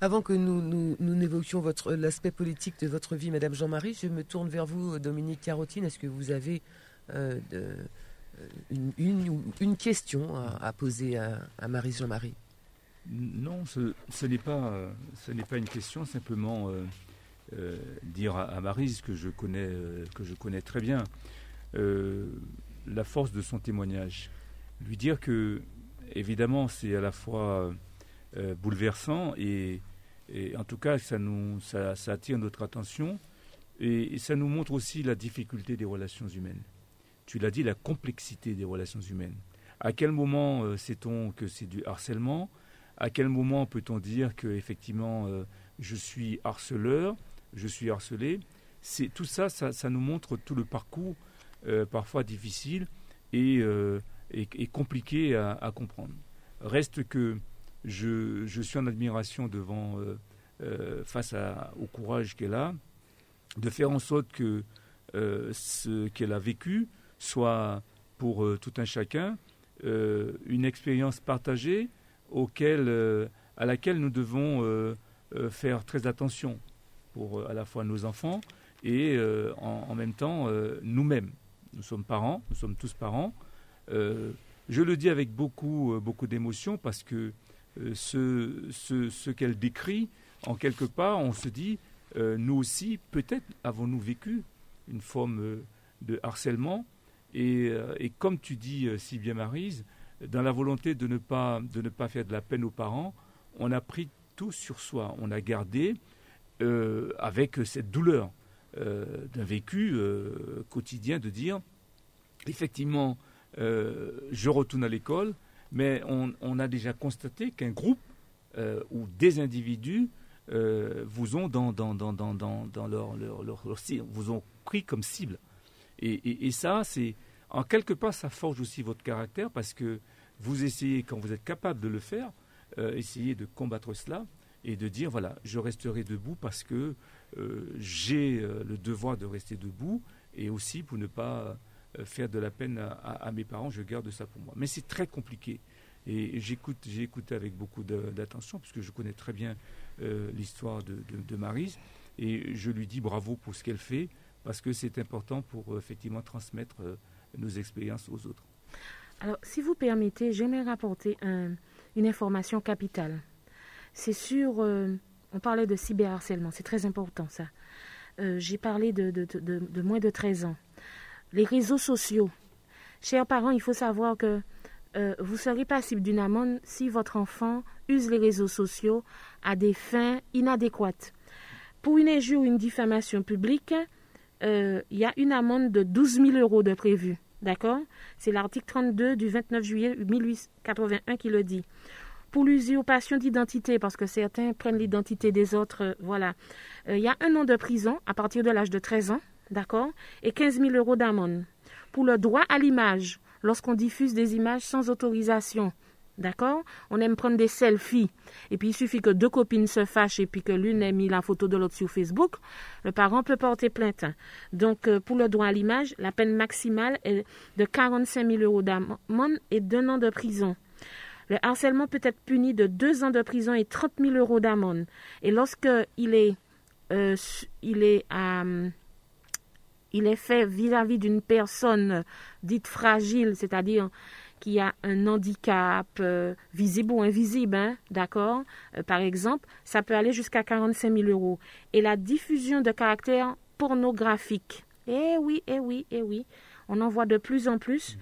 Avant que nous, nous, n'évoquions l'aspect politique de votre vie, Madame Jean-Marie, je me tourne vers vous, Dominique Carotine. Est-ce que vous avez euh, de, une, une, une, question à, poser à, Marie Jean-Marie? Non, ce, ce n'est pas, ce pas une question, simplement euh, euh, dire à, Marie que je connais, euh, que je connais très bien, la force de son témoignage. Lui dire que, évidemment, c'est à la fois bouleversant et, en tout cas, ça, nous, ça, attire notre attention et ça nous montre aussi la difficulté des relations humaines tu l'as dit, la complexité des relations humaines. À quel moment euh, sait-on que c'est du harcèlement? À quel moment peut-on dire que effectivement euh, je suis harceleur, je suis harcelé C'est tout ça, ça, nous montre tout le parcours euh, parfois difficile et, et, compliqué à, comprendre. Reste que je, je, suis en admiration devant face à, au courage qu'elle a de faire en sorte que ce qu'elle a vécu soit pour euh, tout un chacun euh, une expérience partagée auquel, euh, à laquelle nous devons faire très attention pour à la fois nos enfants et en, même temps nous-mêmes. Nous sommes parents, nous sommes tous parents. je le dis avec beaucoup, beaucoup d'émotion parce que ce, ce, qu'elle décrit, en quelque part, on se dit, nous aussi, peut-être avons-nous vécu une forme de harcèlement euh, et, comme tu dis euh, si bien Marise, dans la volonté de ne, pas, de ne pas faire de la peine aux parents, on a pris tout sur soi. On a gardé euh, avec cette douleur d'un vécu quotidien de dire, effectivement, je retourne à l'école, mais on, a déjà constaté qu'un groupe ou des individus vous ont dans, dans, dans, dans, leur, leur, leur, vous ont pris comme cible. Et, ça, c'est en quelque part, ça forge aussi votre caractère parce que vous essayez, quand vous êtes capable de le faire, euh, essayer de combattre cela et de dire voilà, je resterai debout parce que euh, j'ai euh, le devoir de rester debout et aussi pour ne pas faire de la peine à, mes parents, je garde ça pour moi. Mais c'est très compliqué. Et j'écoute, j'ai écouté avec beaucoup d'attention, puisque je connais très bien l'histoire de, de, Marise, et je lui dis bravo pour ce qu'elle fait, parce que c'est important pour euh, effectivement transmettre euh, nos expériences aux autres. Alors, si vous permettez, j'aimerais rapporter une information capitale. C'est sur, euh, on parlait de cyberharcèlement, c'est très important ça. J'ai parlé de, moins de 13 ans. Les réseaux sociaux. Chers parents, il faut savoir que vous serez passible d'une amende si votre enfant use les réseaux sociaux à des fins inadéquates. Pour une injure ou une diffamation publique, euh, il y a une amende de 12 000 euros de prévu. D'accord? C'est l'article 32 du 29 juillet 1881 qui le dit. Pour l'usurpation d'identité, parce que certains prennent l'identité des autres, euh, voilà. Euh, il y a un an de prison à partir de l'âge de 13 ans, d'accord Et 15 000 euros d'amende. Pour le droit à l'image, lorsqu'on diffuse des images sans autorisation, D'accord On aime prendre des selfies. Et puis il suffit que deux copines se fâchent et puis que l'une ait mis la photo de l'autre sur Facebook. Le parent peut porter plainte. Donc euh, pour le droit à l'image, la peine maximale est de 45 000 euros d'amende et d'un an de prison. Le harcèlement peut être puni de deux ans de prison et 30 000 euros d'amende. Et lorsque il est, euh, il est, euh, il est fait vis-à-vis d'une personne dite fragile, c'est-à-dire qui a un handicap euh, visible ou invisible, hein, d'accord Par exemple, ça peut aller jusqu'à 45 000 euros. Et la diffusion de caractères pornographiques. Eh oui, eh oui, eh oui. On en voit de plus en plus.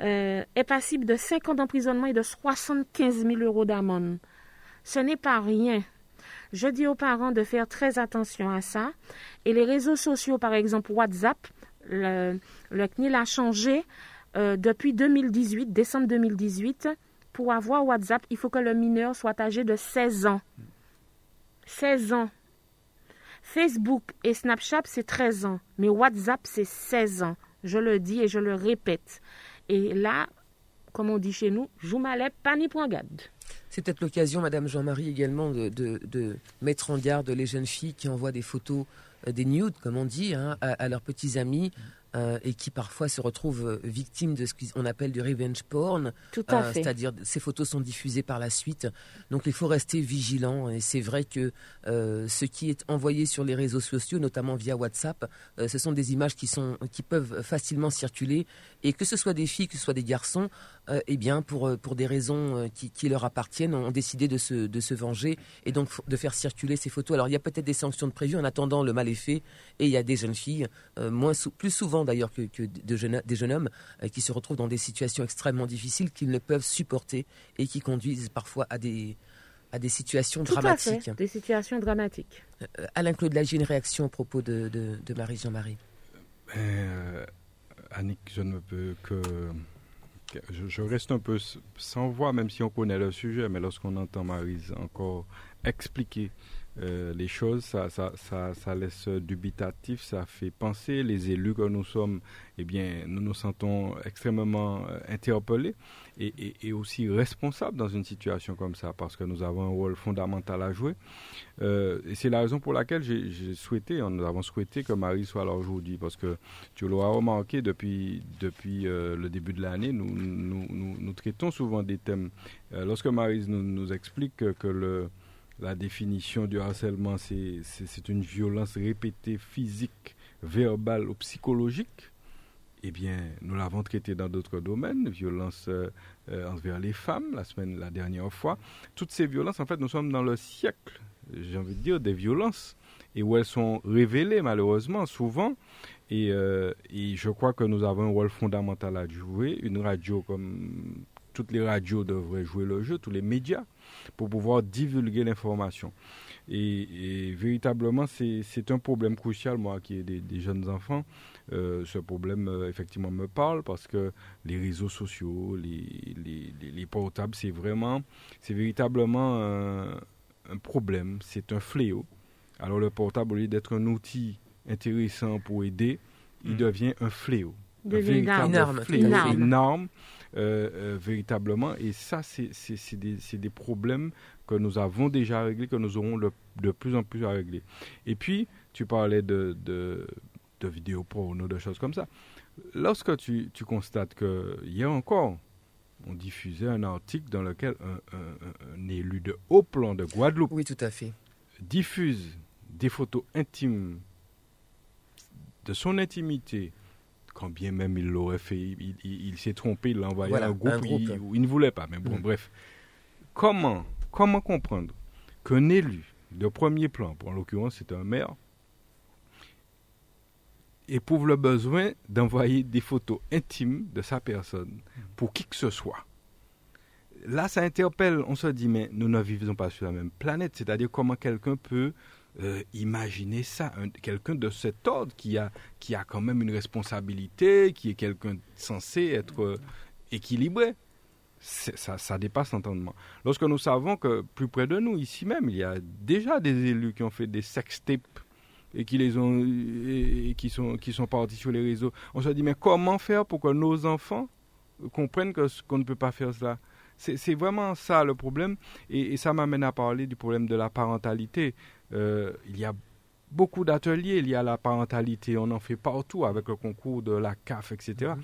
Euh, est passible de 5 ans d'emprisonnement et de 75 000 euros d'amende. Ce n'est pas rien. Je dis aux parents de faire très attention à ça. Et les réseaux sociaux, par exemple WhatsApp, le, CNIL a changé euh, depuis 2018, décembre 2018. Pour avoir WhatsApp, il faut que le mineur soit âgé de 16 ans. 16 ans. Facebook et Snapchat, c'est 13 ans. Mais WhatsApp, c'est 16 ans. Je le dis et je le répète. Et là, comme on dit chez nous, Joumalet, pani point C'est peut-être l'occasion, Madame Jean-Marie, également de, mettre en garde les jeunes filles qui envoient des photos, euh, des nudes, comme on dit, hein, à, leurs petits amis. Euh, et qui parfois se retrouvent euh, victimes de ce qu'on appelle du revenge porn. Tout à fait. C'est-à-dire, ces photos sont diffusées par la suite. Donc, il faut rester vigilant. Et c'est vrai que ce qui est envoyé sur les réseaux sociaux, notamment via WhatsApp, ce sont des images qui, sont, qui peuvent facilement circuler. Et que ce soit des filles, que ce soit des garçons, euh, eh bien, pour, euh, pour des raisons euh, qui, qui, leur appartiennent, ont décidé de se, de se venger et donc de faire circuler ces photos. Alors, il y a peut-être des sanctions de prévues en attendant le mal est fait. Et il y a des jeunes filles, moins plus souvent d'ailleurs que, que de jeunes, des jeunes hommes, qui se retrouvent dans des situations extrêmement difficiles qu'ils ne peuvent supporter et qui conduisent parfois à des, à des situations Tout dramatiques. À fait, des situations dramatiques. Alain-Claude Lagier, une réaction à propos de, de, de Marie-Jean-Marie Annick, je ne peux que je, reste un peu sans voix, même si on connaît le sujet, mais lorsqu'on entend Marise encore expliquer euh, les choses, ça, ça, ça, laisse dubitatif, ça fait penser. Les élus que nous sommes, eh bien, nous nous sentons extrêmement euh, interpellés et, aussi responsables dans une situation comme ça, parce que nous avons un rôle fondamental à jouer. Euh, et c'est la raison pour laquelle j'ai souhaité, nous avons souhaité que Marie soit là aujourd'hui, parce que tu l'auras remarqué depuis, depuis le début de l'année, nous nous, traitons souvent des thèmes. lorsque Marie nous, explique que, que le la définition du harcèlement, c'est une violence répétée physique, verbale ou psychologique. Eh bien, nous l'avons traité dans d'autres domaines, violence euh, envers les femmes, la semaine, la dernière fois. Toutes ces violences, en fait, nous sommes dans le siècle, j'ai envie de dire, des violences, et où elles sont révélées, malheureusement, souvent. Et, euh, et je crois que nous avons un rôle fondamental à jouer. Une radio comme toutes les radios devraient jouer le jeu, tous les médias pour pouvoir divulguer l'information. Et, véritablement, c'est un problème crucial, moi qui ai des, jeunes enfants. Euh, ce problème, euh, effectivement, me parle parce que les réseaux sociaux, les, les, portables, c'est vraiment, c'est véritablement un, problème, c'est un fléau. Alors le portable, au lieu d'être un outil intéressant pour aider, il mm. devient un fléau. un véritable fléau, une norme euh, euh, véritablement. Et ça, c'est des, des, problèmes que nous avons déjà réglés, que nous aurons de plus en plus à régler. Et puis, tu parlais de, de, de vidéos porno, de choses comme ça. Lorsque tu, tu constates qu'il a encore, on diffusait un article dans lequel un, un, élu de haut plan de Guadeloupe oui, tout à fait. diffuse des photos intimes de son intimité quand bien même il l'aurait fait, il, s'est trompé, il l'a envoyé à un groupe, où il ne voulait pas. Mais bon, mm. bref. Comment, comment comprendre qu'un élu de premier plan, en l'occurrence c'est un maire, éprouve le besoin d'envoyer des photos intimes de sa personne pour qui que ce soit? Là, ça interpelle, on se dit, mais nous ne vivons pas sur la même planète, c'est-à-dire comment quelqu'un peut euh, imaginez ça, quelqu'un de cet ordre qui a, qui a quand même une responsabilité, qui est quelqu'un censé être euh, équilibré. Ça, ça, dépasse l'entendement. Lorsque nous savons que plus près de nous, ici même, il y a déjà des élus qui ont fait des sextapes et qui les ont et qui sont qui sont partis sur les réseaux, on se dit mais comment faire pour que nos enfants comprennent que qu'on ne peut pas faire cela? C'est vraiment ça le problème et ça m'amène à parler du problème de la parentalité. Euh, il y a beaucoup d'ateliers, il y a la parentalité, on en fait partout avec le concours de la CAF, etc. Mm-hmm.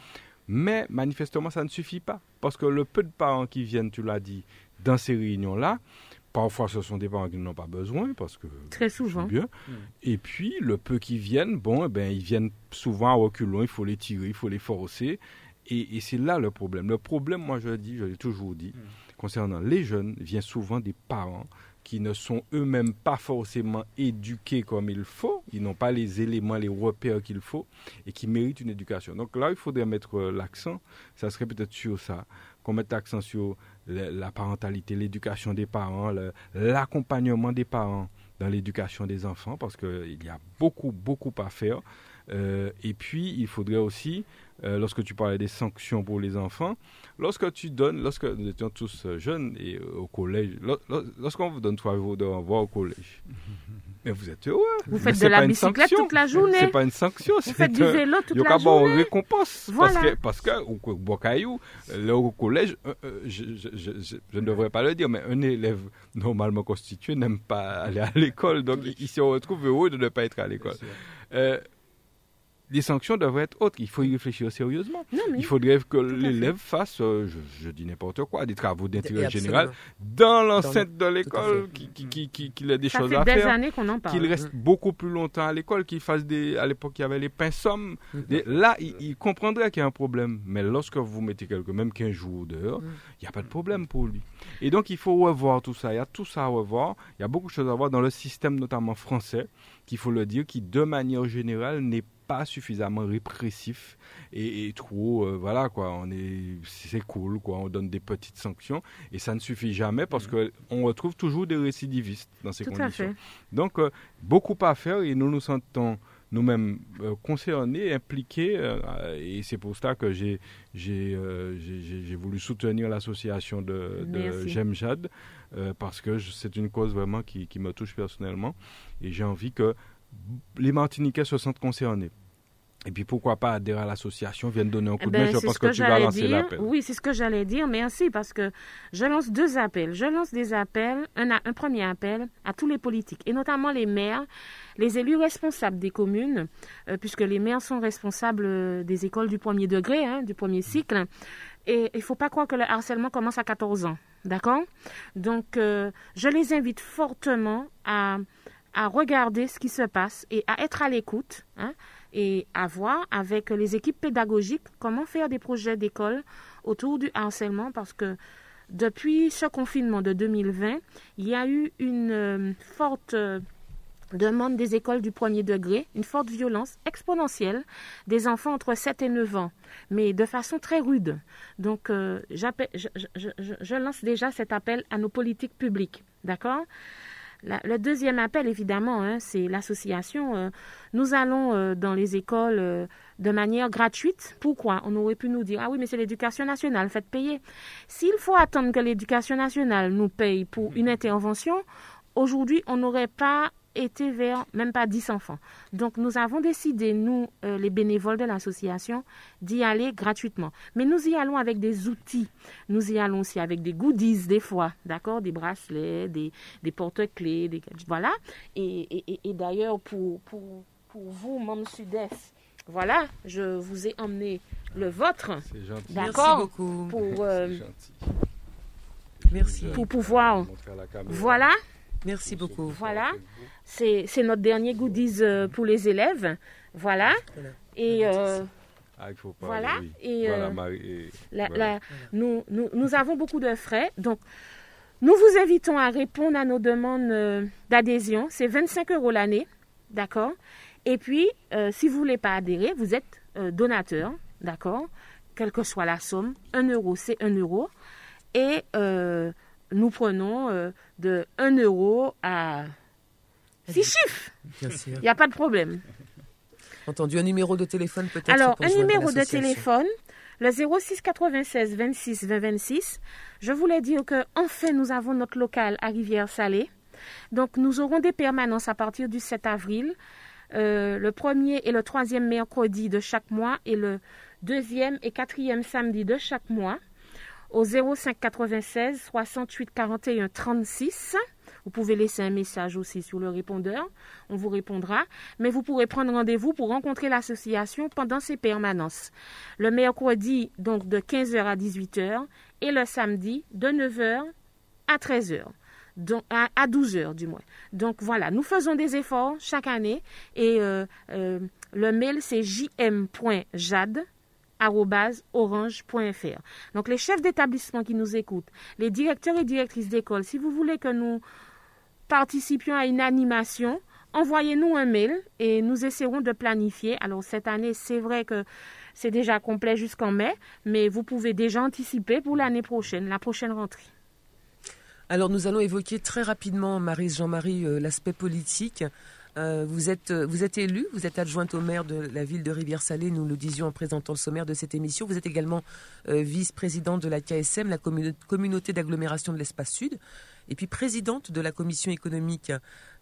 Mais manifestement, ça ne suffit pas. Parce que le peu de parents qui viennent, tu l'as dit, dans ces réunions-là, parfois ce sont des parents qui n'ont pas besoin, parce que... Très souvent. Bien. Mm. Et puis, le peu qui viennent, bon, eh ben, ils viennent souvent à reculons, il faut les tirer, il faut les forcer. Et, c'est là le problème. Le problème, moi je dis, je l'ai toujours dit, concernant les jeunes, vient souvent des parents qui ne sont eux-mêmes pas forcément éduqués comme il faut, ils n'ont pas les éléments, les repères qu'il faut, et qui méritent une éducation. Donc là, il faudrait mettre euh, l'accent, ça serait peut-être sur ça, qu'on mette l'accent sur la parentalité, l'éducation des parents, l'accompagnement des parents dans l'éducation des enfants, parce qu'il y a beaucoup, beaucoup à faire. Euh, et puis, il faudrait aussi, euh, lorsque tu parlais des sanctions pour les enfants, lorsque tu donnes, lorsque nous étions tous jeunes et au collège, lorsqu'on vous donne trois jours de au collège, [LAUGHS] mais vous êtes heureux. Vous faites de la bicyclette toute la journée. C'est pas une sanction. Vous faites du vélo toute la journée. Il récompense. Voilà. Parce que, parce que au Bocaillou, au collège, euh, je, je, je, je, ne devrais pas le dire, mais un élève normalement constitué n'aime pas aller à l'école. Donc, il, se retrouve heureux de ne pas être à l'école les sanctions devraient être autres. Il faut y réfléchir sérieusement. il faudrait que l'élève fasse, euh, je, dis n'importe quoi, des travaux d'intérêt général dans l'enceinte de l'école, qu'il qui, qui, qui, ait des choses à des faire. années qu'on en parle. Qu'il reste beaucoup plus longtemps à l'école, qu'il fasse des. À l'époque, il y avait les pinsomes. Mm-hmm. Là, il, comprendrait qu'il y a un problème. Mais lorsque vous mettez quelque, même 15 jours dehors, mm. il n'y a pas de problème pour lui. Et donc, il faut revoir tout ça. Il y a tout ça à revoir. Il y a beaucoup de choses à voir dans le système, notamment français, qu'il faut le dire, qui, de manière générale, n'est pas suffisamment répressif et, trop euh, voilà quoi. On est c'est cool quoi. On donne des petites sanctions et ça ne suffit jamais parce mm. que on retrouve toujours des récidivistes dans ces conditions. donc euh, beaucoup à faire et nous nous sentons nous-mêmes euh, concernés, impliqués, et c'est pour ça que j'ai j'ai voulu soutenir l'association de, de Jemjad, parce que c'est une cause vraiment qui, qui me touche personnellement, et j'ai envie que les Martiniquais se sentent concernés. Et puis pourquoi pas adhérer à l'association, viennent donner un coup de main. Eh ben, je pense que, tu vas lancer l'appel. Oui, c'est ce que j'allais dire. Merci parce que je lance deux appels. Je lance des appels, un, un, premier appel à tous les politiques et notamment les maires, les élus responsables des communes, euh, puisque les maires sont responsables euh, des écoles du premier degré, hein, du premier cycle. Et il ne faut pas croire que le harcèlement commence à 14 ans. D'accord? Donc, euh, je les invite fortement à à regarder ce qui se passe et à être à l'écoute hein, et à voir avec les équipes pédagogiques comment faire des projets d'école autour du harcèlement parce que depuis ce confinement de 2020, il y a eu une euh, forte euh, demande des écoles du premier degré, une forte violence exponentielle des enfants entre 7 et 9 ans, mais de façon très rude. Donc, euh, je, je, lance déjà cet appel à nos politiques publiques, d'accord? Le deuxième appel, évidemment, hein, c'est l'association. Euh, nous allons euh, dans les écoles euh, de manière gratuite. Pourquoi? On aurait pu nous dire, ah oui, mais c'est l'éducation nationale, faites payer. S'il faut attendre que l'éducation nationale nous paye pour une intervention, aujourd'hui, on n'aurait pas été vers même pas 10 enfants. Donc nous avons décidé, nous, euh, les bénévoles de l'association, d'y aller gratuitement. Mais nous y allons avec des outils. Nous y allons aussi avec des goodies des fois, d'accord Des bracelets, des, des porte-clés, des... voilà. Et, et, et, d'ailleurs, pour, pour, pour vous, membres Sud-Est, voilà, je vous ai emmené le vôtre. C'est gentil. D'accord Merci beaucoup. Pour, euh, Merci. Pour pouvoir. Voilà. Merci beaucoup. Voilà. C'est notre dernier goodies euh, pour les élèves. Voilà. Et. Euh, ah, il faut pas, voilà. Et, euh, nous, nous, nous, avons beaucoup de frais. Donc, nous vous invitons à répondre à nos demandes d'adhésion. C'est 25 euros l'année. D'accord? Et puis, si vous ne voulez pas adhérer, vous êtes donateur. D'accord? Quelle que soit la somme. 1 euro, c'est 1 euro. Et nous prenons de 1 euro à Six chiffres. Il n'y a pas de problème. Entendu. Un numéro de téléphone peut-être Alors, un numéro de téléphone, le 06 96 26 20 26. Je voulais dire que enfin nous avons notre local à Rivière-Salée. Donc, nous aurons des permanences à partir du 7 avril. Euh, le premier et le troisième mercredi de chaque mois et le deuxième et quatrième samedi de chaque mois au 05 96 68 41 36. Vous pouvez laisser un message aussi sur le répondeur, on vous répondra, mais vous pourrez prendre rendez-vous pour rencontrer l'association pendant ses permanences. Le mercredi, donc de 15h à 18h, et le samedi, de 9h à 13h. Donc, à, 12 h du moins. Donc voilà, nous faisons des efforts chaque année et euh, euh, le mail c'est jm.jad orange.fr. Donc les chefs d'établissement qui nous écoutent, les directeurs et directrices d'école, si vous voulez que nous participions à une animation, envoyez-nous un mail et nous essaierons de planifier. Alors cette année, c'est vrai que c'est déjà complet jusqu'en mai, mais vous pouvez déjà anticiper pour l'année prochaine, la prochaine rentrée. Alors nous allons évoquer très rapidement, Marie Jean-Marie, euh, l'aspect politique. Euh, vous êtes euh, vous êtes élue, vous êtes adjointe au maire de la ville de Rivière-Salée, nous le disions en présentant le sommaire de cette émission. Vous êtes également vice-présidente de la KSM, la communauté d'agglomération de l'espace sud, et puis présidente de la commission économique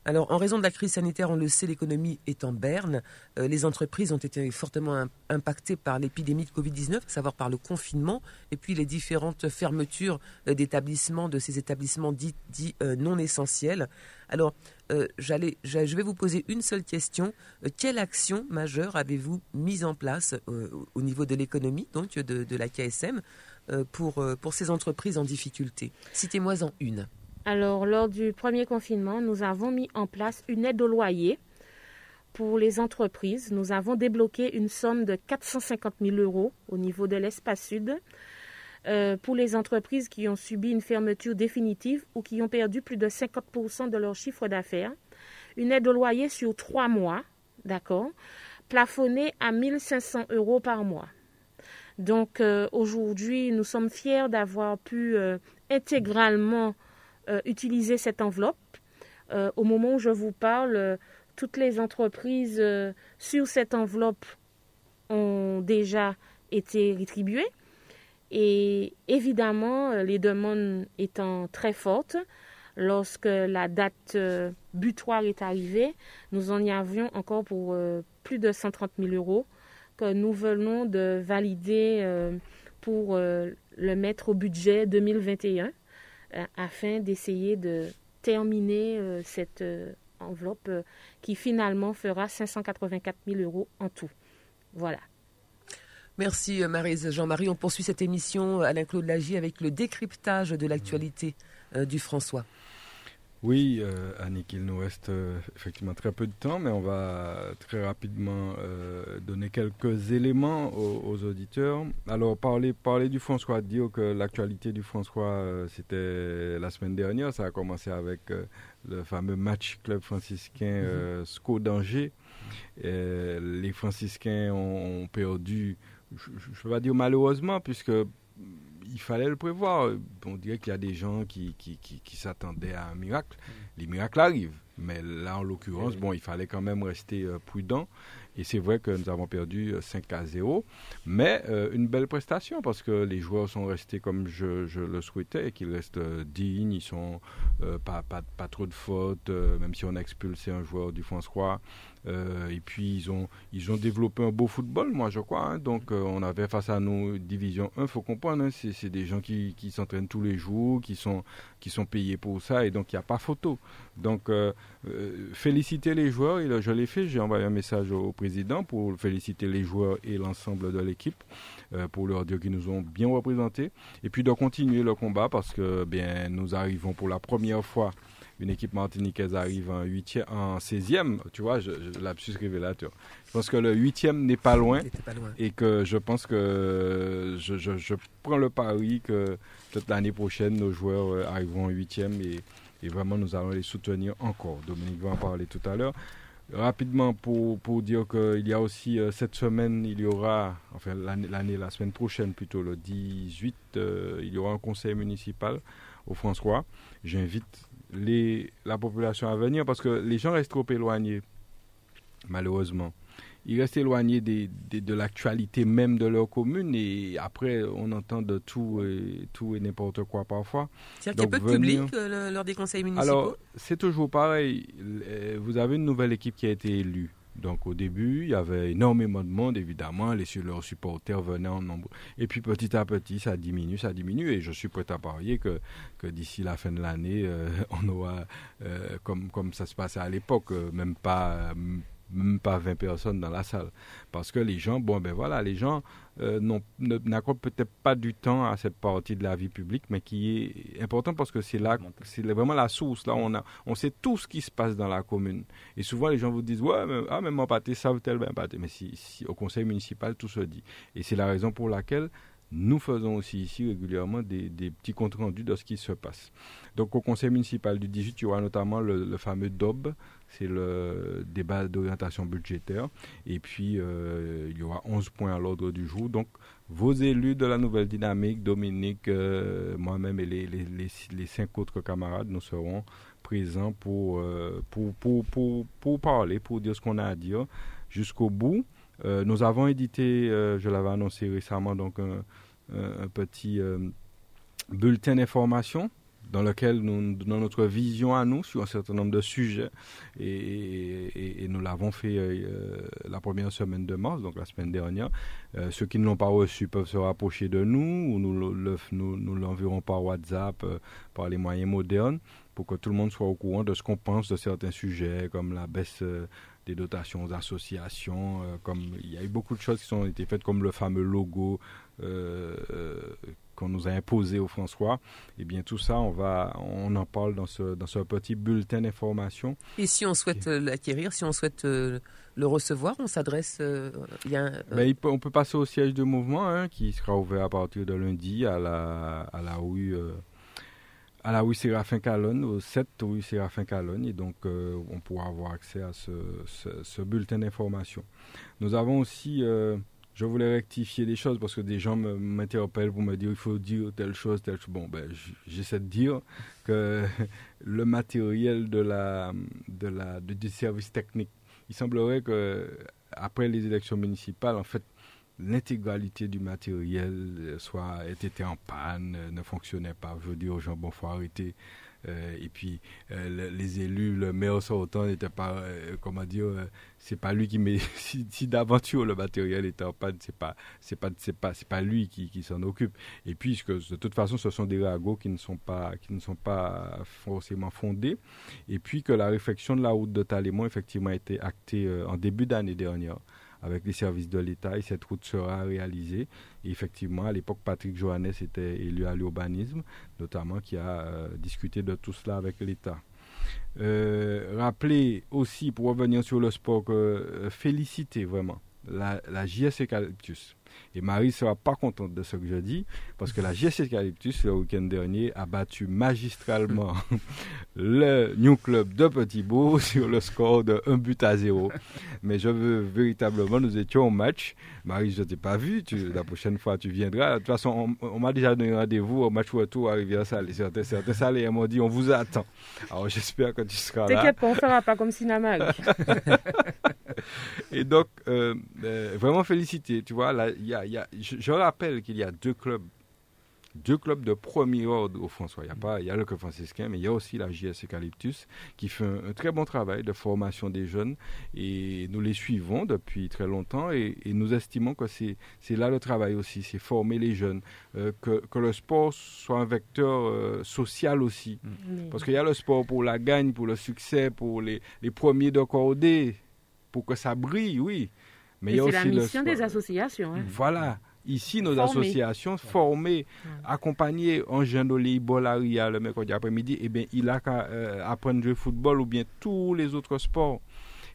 alors, en raison de la crise sanitaire, on le sait, l'économie est en berne. Euh, les entreprises ont été fortement impactées par l'épidémie de Covid-19, à savoir par le confinement, et puis les différentes fermetures euh, d'établissements, de ces établissements dits, euh, non essentiels. Alors, je vais vous poser une seule question. quelle action majeure avez-vous mise en place au niveau de l'économie, donc de, de la KSM, pour, pour ces entreprises en difficulté? Citez-moi en une. Alors, lors du premier confinement, nous avons mis en place une aide au loyer pour les entreprises. Nous avons débloqué une somme de 450 000 euros au niveau de l'espace sud euh, pour les entreprises qui ont subi une fermeture définitive ou qui ont perdu plus de 50% de leur chiffre d'affaires. Une aide au loyer sur trois mois, d'accord, plafonnée à 1500 euros par mois. Donc euh, aujourd'hui, nous sommes fiers d'avoir pu euh, intégralement euh, utiliser cette enveloppe. Euh, au moment où je vous parle, euh, toutes les entreprises sur cette enveloppe ont déjà été rétribuées. Et évidemment, les demandes étant très fortes, lorsque la date butoir est arrivée, nous en avions encore pour plus de 130 000 euros que nous venons de valider pour le mettre au budget 2021. Euh, afin d'essayer de terminer euh, cette euh, enveloppe qui finalement fera 584 000 euros en tout. Voilà. Merci Marise Jean-Marie. On poursuit cette émission Alain-Claude Lagier avec le décryptage de l'actualité du François. Oui, euh, Annick, il nous reste euh, effectivement très peu de temps, mais on va très rapidement euh, donner quelques éléments aux, auditeurs. Alors, parler, parler du François, dire que l'actualité du François, c'était la semaine dernière. Ça a commencé avec le fameux match club franciscain mm SCO d'Angers. les franciscains ont, perdu, je ne vais pas dire malheureusement, puisque il fallait le prévoir. On dirait qu'il y a des gens qui, qui, qui, s'attendaient à un miracle. Mm. Les miracles arrivent. Mais là, en l'occurrence, bon, il fallait quand même rester euh, prudent. Et c'est vrai que nous avons perdu 5 euh, à 0. Mais euh, une belle prestation parce que les joueurs sont restés comme je, je le souhaitais qu'ils restent dignes. Ils sont pas, pas, pas, trop de fautes, même si on a expulsé un joueur du François. Euh, et puis ils ont, ils ont développé un beau football, moi je crois. Hein. Donc euh, on avait face à nous Division 1, faut comprendre, hein. c'est des gens qui, qui s'entraînent tous les jours, qui sont, qui sont payés pour ça, et donc il n'y a pas photo. Donc euh, féliciter les joueurs, et je l'ai fait, j'ai envoyé un message au, président pour féliciter les joueurs et l'ensemble de l'équipe, pour leur dire qu'ils nous ont bien représentés, et puis de continuer le combat parce que bien nous arrivons pour la première fois une équipe martiniquaise arrive en, 8 en 16e, tu vois, je, je, lapsus révélateur. Je pense que le 8e n'est pas loin, et que je pense que je, je prends le pari que peut-être l'année prochaine, nos joueurs euh, arriveront en 8e et, et, vraiment nous allons les soutenir encore. Dominique va en parler tout à l'heure. Rapidement, pour, pour dire qu'il y a aussi euh, cette semaine, il y aura, enfin l'année, la semaine prochaine plutôt, le 18, euh, il y aura un conseil municipal au François. J'invite les, la population à venir parce que les gens restent trop éloignés, malheureusement. Ils restent éloignés des, de l'actualité même de leur commune et après on entend de tout et, tout et n'importe quoi parfois. C'est-à-dire qu'il y a peu de public euh, lors des conseils municipaux? Alors, c'est toujours pareil. Vous avez une nouvelle équipe qui a été élue. Donc au début, il y avait énormément de monde, évidemment, les, leurs supporters venaient en nombre. Et puis petit à petit, ça diminue, ça diminue, et je suis prêt à parier que, que d'ici la fin de l'année, euh, [LAUGHS] on aura, euh, comme, comme ça se passait à l'époque, euh, même pas même pas 20 personnes dans la salle. Parce que les gens, bon ben voilà, les gens euh, n'accordent peut-être pas du temps à cette partie de la vie publique, mais qui est important parce que c'est là, c'est vraiment la source. Là, on, a, on sait tout ce qui se passe dans la commune. Et souvent, les gens vous disent, ouais, mais, ah, même mon pâté savent tel ben pâté. Mais si, au conseil municipal, tout se dit. Et c'est la raison pour laquelle nous faisons aussi ici régulièrement des, petits comptes rendus de ce qui se passe. Donc au conseil municipal du 18, il y aura notamment le, fameux DOB, c'est le débat d'orientation budgétaire. Et puis euh, il y aura 11 points à l'ordre du jour. Donc vos élus de la nouvelle dynamique, Dominique, euh, moi-même et les, cinq autres camarades, nous serons présents pour, euh, pour, parler, pour dire ce qu'on a à dire jusqu'au bout. Nous avons édité, je l'avais annoncé récemment, donc un, petit bulletin d'information dans lequel nous donnons notre vision à nous sur un certain nombre de sujets. Et, nous l'avons fait la première semaine de mars, donc la semaine dernière. ceux qui ne l'ont pas reçu peuvent se rapprocher de nous ou nous, l'enverrons par WhatsApp, par les moyens modernes, pour que tout le monde soit au courant de ce qu'on pense de certains sujets, comme la baisse des dotations aux associations, euh, comme il y a eu beaucoup de choses qui ont été faites, comme le fameux logo euh, euh, qu'on nous a imposé au François. Eh bien tout ça, on va, on en parle dans ce dans ce petit bulletin d'information. Et si on souhaite l'acquérir, si on souhaite le recevoir, on s'adresse. Ben, on peut passer au siège de mouvement, hein, qui sera ouvert à partir de lundi à la à la rue à la rue Séraphin Calonne, au 7 rue Séraphin Calonne, et donc euh, on pourra avoir accès à ce, bulletin d'information. Nous avons aussi, euh, je voulais rectifier des choses parce que des gens m'interpellent pour me dire il faut dire telle chose, telle chose. Bon, ben, j'essaie de dire que [LAUGHS] le matériel de la, de la, du service technique, il semblerait que après les élections municipales, en fait, l'intégralité du matériel euh, soit était en panne, euh, ne fonctionnait pas. Je veux dire aux gens, bon, faut arrêter. Euh, et puis les élus, le maire sortant n'était pas, comment dire, c'est pas lui qui met. [LAUGHS] Si, d'aventure le matériel était en panne, c'est pas, c'est pas, c'est pas, c'est pas lui qui, qui s'en occupe. Et puis de toute façon, ce sont des ragots qui ne sont pas, qui ne sont pas forcément fondés. Et puis que la réflexion de la route de Talémont effectivement a été actée en début d'année dernière avec les services de l'État et cette route sera réalisée. Et effectivement, à l'époque, Patrick Johannes était élu à l'urbanisme, notamment qui a euh, discuté de tout cela avec l'État. Euh, rappeler aussi, pour revenir sur le sport, euh, féliciter vraiment la, la JS Eucalyptus et Marie sera pas contente de ce que je dis, parce que la [LAUGHS] GS Eucalyptus, le week-end dernier, a battu magistralement [LAUGHS] le New Club de Petit-Bourg [LAUGHS] sur le score de 1 but à 0. Mais je veux véritablement, nous étions au match. Marie, je ne t'ai pas vu. la prochaine fois, tu viendras. De toute façon, on, m'a déjà donné rendez-vous au match retour à Rivière-Salée. Certains, certains salés m'ont dit on vous attend. Alors, j'espère que tu seras là. T'inquiète pas, on ne fera pas comme cinéma. Et donc, euh, euh, vraiment féliciter. Tu vois, là, y a, y a, je, rappelle qu'il y a deux clubs, deux clubs de premier ordre au François. Il y a pas, il y a le club franciscain, mais il y a aussi la JS Eucalyptus qui fait un, très bon travail de formation des jeunes et nous les suivons depuis très longtemps et, nous estimons que c'est, c'est là le travail aussi, c'est former les jeunes, euh, que, que, le sport soit un vecteur social aussi. Mm. Parce qu'il y a le sport pour la gagne, pour le succès, pour les, les premiers de cordée pour que ça brille, oui. Mais c'est la mission des associations. Hein. Voilà. Ici, nos associations formées, accompagner un jeune Bolaria le mercredi après-midi, eh bien, il a qu'à euh, apprendre le football ou bien tous les autres sports.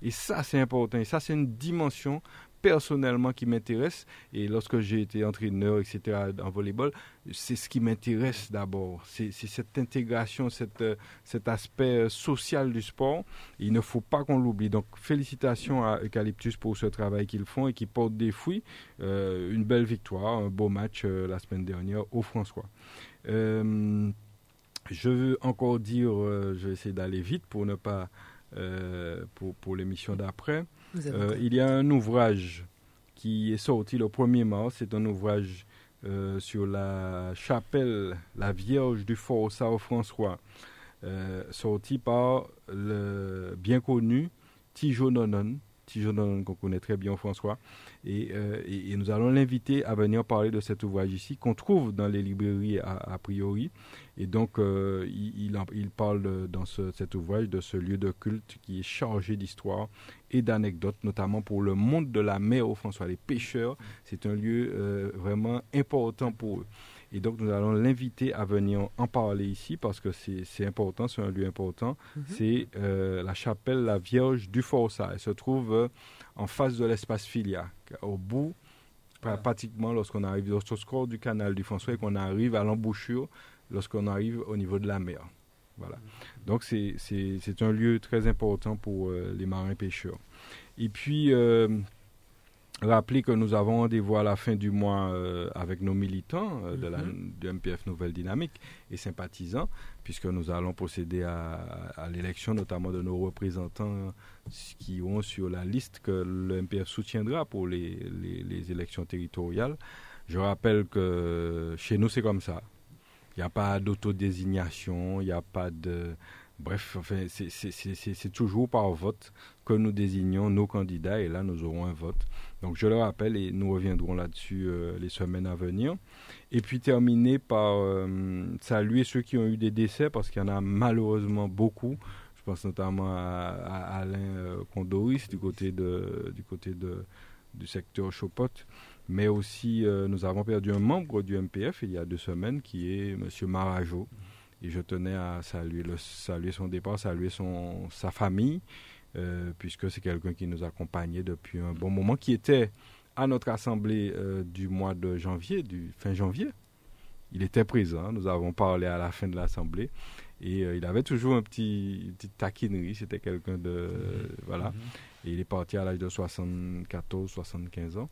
Et ça, c'est important. Et ça, c'est une dimension personnellement qui m'intéresse. Et lorsque j'ai été entraîneur, etc., en volleyball, c'est ce qui m'intéresse d'abord. C'est cette intégration, cette, euh, cet aspect euh, social du sport. Il ne faut pas qu'on l'oublie. Donc, félicitations à Eucalyptus pour ce travail qu'ils font et qui porte des fruits. Euh, une belle victoire, un beau match la semaine dernière au François. je veux encore dire, je vais essayer d'aller vite pour ne pas pour, pour l'émission d'après. Euh, il y a un ouvrage qui est sorti le 1er mars. C'est un ouvrage euh, sur la chapelle, la Vierge du Fort Sao-François, euh, sorti par le bien connu Tijo Nonon. qu'on connaît très bien, François. Et, nous allons l'inviter à venir parler de cet ouvrage ici, qu'on trouve dans les librairies a, priori. Et donc, il, il, parle dans cet ouvrage de ce lieu de culte qui est chargé d'histoire et d'anecdotes, notamment pour le monde de la mer, au François, les pêcheurs. C'est un lieu vraiment important pour eux. Et donc, nous allons l'inviter à venir en parler ici parce que c'est important, c'est un lieu important. Mhm. C'est euh, la chapelle La Vierge du Forçat. Elle se trouve euh, en face de l'espace Filia, au bout, pratiquement lorsqu'on arrive au score du canal du François et qu'on arrive à l'embouchure lorsqu'on arrive au niveau de la mer. Voilà. Donc, c'est un lieu très important pour euh, les marins pêcheurs. Et puis, Rappeler que nous avons rendez-vous à la fin du mois euh, avec nos militants euh, de la, MPF Nouvelle Dynamique et sympathisants, puisque nous allons procéder à, l'élection notamment de nos représentants qui ont sur la liste que le MPF soutiendra pour les, les, élections territoriales. Je rappelle que chez nous, c'est comme ça. Il n'y a pas d'autodésignation, il n'y a pas de... Bref, enfin, c'est toujours par vote que nous désignons nos candidats et là, nous aurons un vote. Donc je le rappelle et nous reviendrons là-dessus euh, les semaines à venir. Et puis terminer par euh, saluer ceux qui ont eu des décès parce qu'il y en a malheureusement beaucoup. Je pense notamment à, Alain euh, Condoris du côté, de, du, côté de, du secteur Chopot. Mais aussi, nous avons perdu un membre du MPF il y a deux semaines qui est M. Marajo. Et je tenais à saluer, le, saluer son départ, saluer son, sa famille euh, puisque c'est quelqu'un qui nous accompagnait depuis un bon moment, qui était à notre assemblée euh, du mois de janvier, du fin janvier. Il était présent, nous avons parlé à la fin de l'assemblée et euh, il avait toujours un petit, une petite taquinerie, c'était quelqu'un de... voilà. Mhm. Et il est parti à l'âge de 74, 75 ans.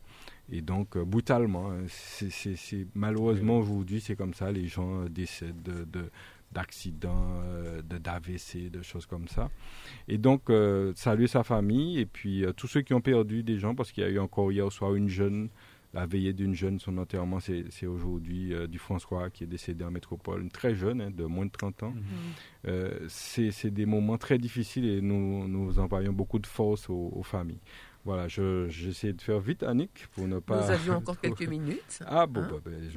Et donc, brutalement, hein, c'est malheureusement aujourd'hui, c'est comme ça, les gens décèdent de d'accidents, euh, de d'AVC, de choses comme ça. Et donc, euh, saluer sa famille et puis euh, tous ceux qui ont perdu des gens, parce qu'il y a eu encore hier soir une jeune, la veillée d'une jeune, son enterrement, c'est aujourd'hui du François qui est décédé en métropole, une très jeune, hein, de moins de 30 ans. Mhm. c'est des moments très difficiles et nous, nous envoyons beaucoup de force aux familles. Voilà, j'essaie de faire vite, Annick, pour ne pas. Nous avions encore [LAUGHS] quelques minutes. Ah bon, hein. bah, ben,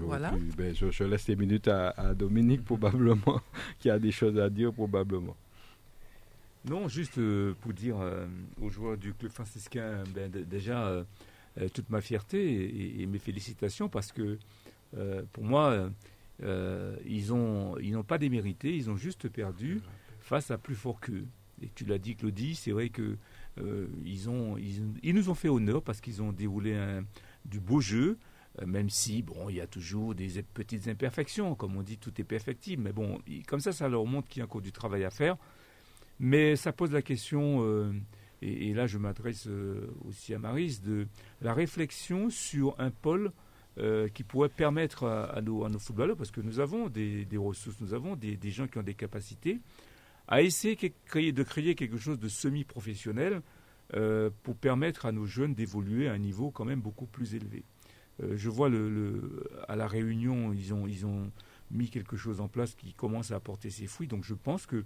ben, je, je, laisse les minutes à, Dominique, probablement, [LAUGHS] qui a des choses à dire, probablement. Non, juste euh, pour dire euh, aux joueurs du club franciscain, ben, déjà, euh, toute ma fierté et, mes félicitations, parce que pour moi, ils n'ont ils pas démérité, ils ont juste perdu face à plus fort qu'eux. Et tu l'as dit, Claudie, c'est vrai que euh, ils, ont, ils, nous ont fait honneur parce qu'ils ont déroulé du beau jeu, euh, même si, bon, il y a toujours des petites imperfections. Comme on dit, tout est perfectible. Mais bon, comme ça, ça leur montre qu'il y a encore du travail à faire. Mais ça pose la question, euh, et, là je m'adresse aussi à Maris, de la réflexion sur un pôle qui pourrait permettre à, nos, footballeurs, parce que nous avons des, ressources, nous avons des, gens qui ont des capacités, à essayer de créer quelque chose de semi-professionnel euh, pour permettre à nos jeunes d'évoluer à un niveau quand même beaucoup plus élevé. Euh, je vois à la Réunion, ils ont, mis quelque chose en place qui commence à apporter ses fruits. Donc je pense qu'il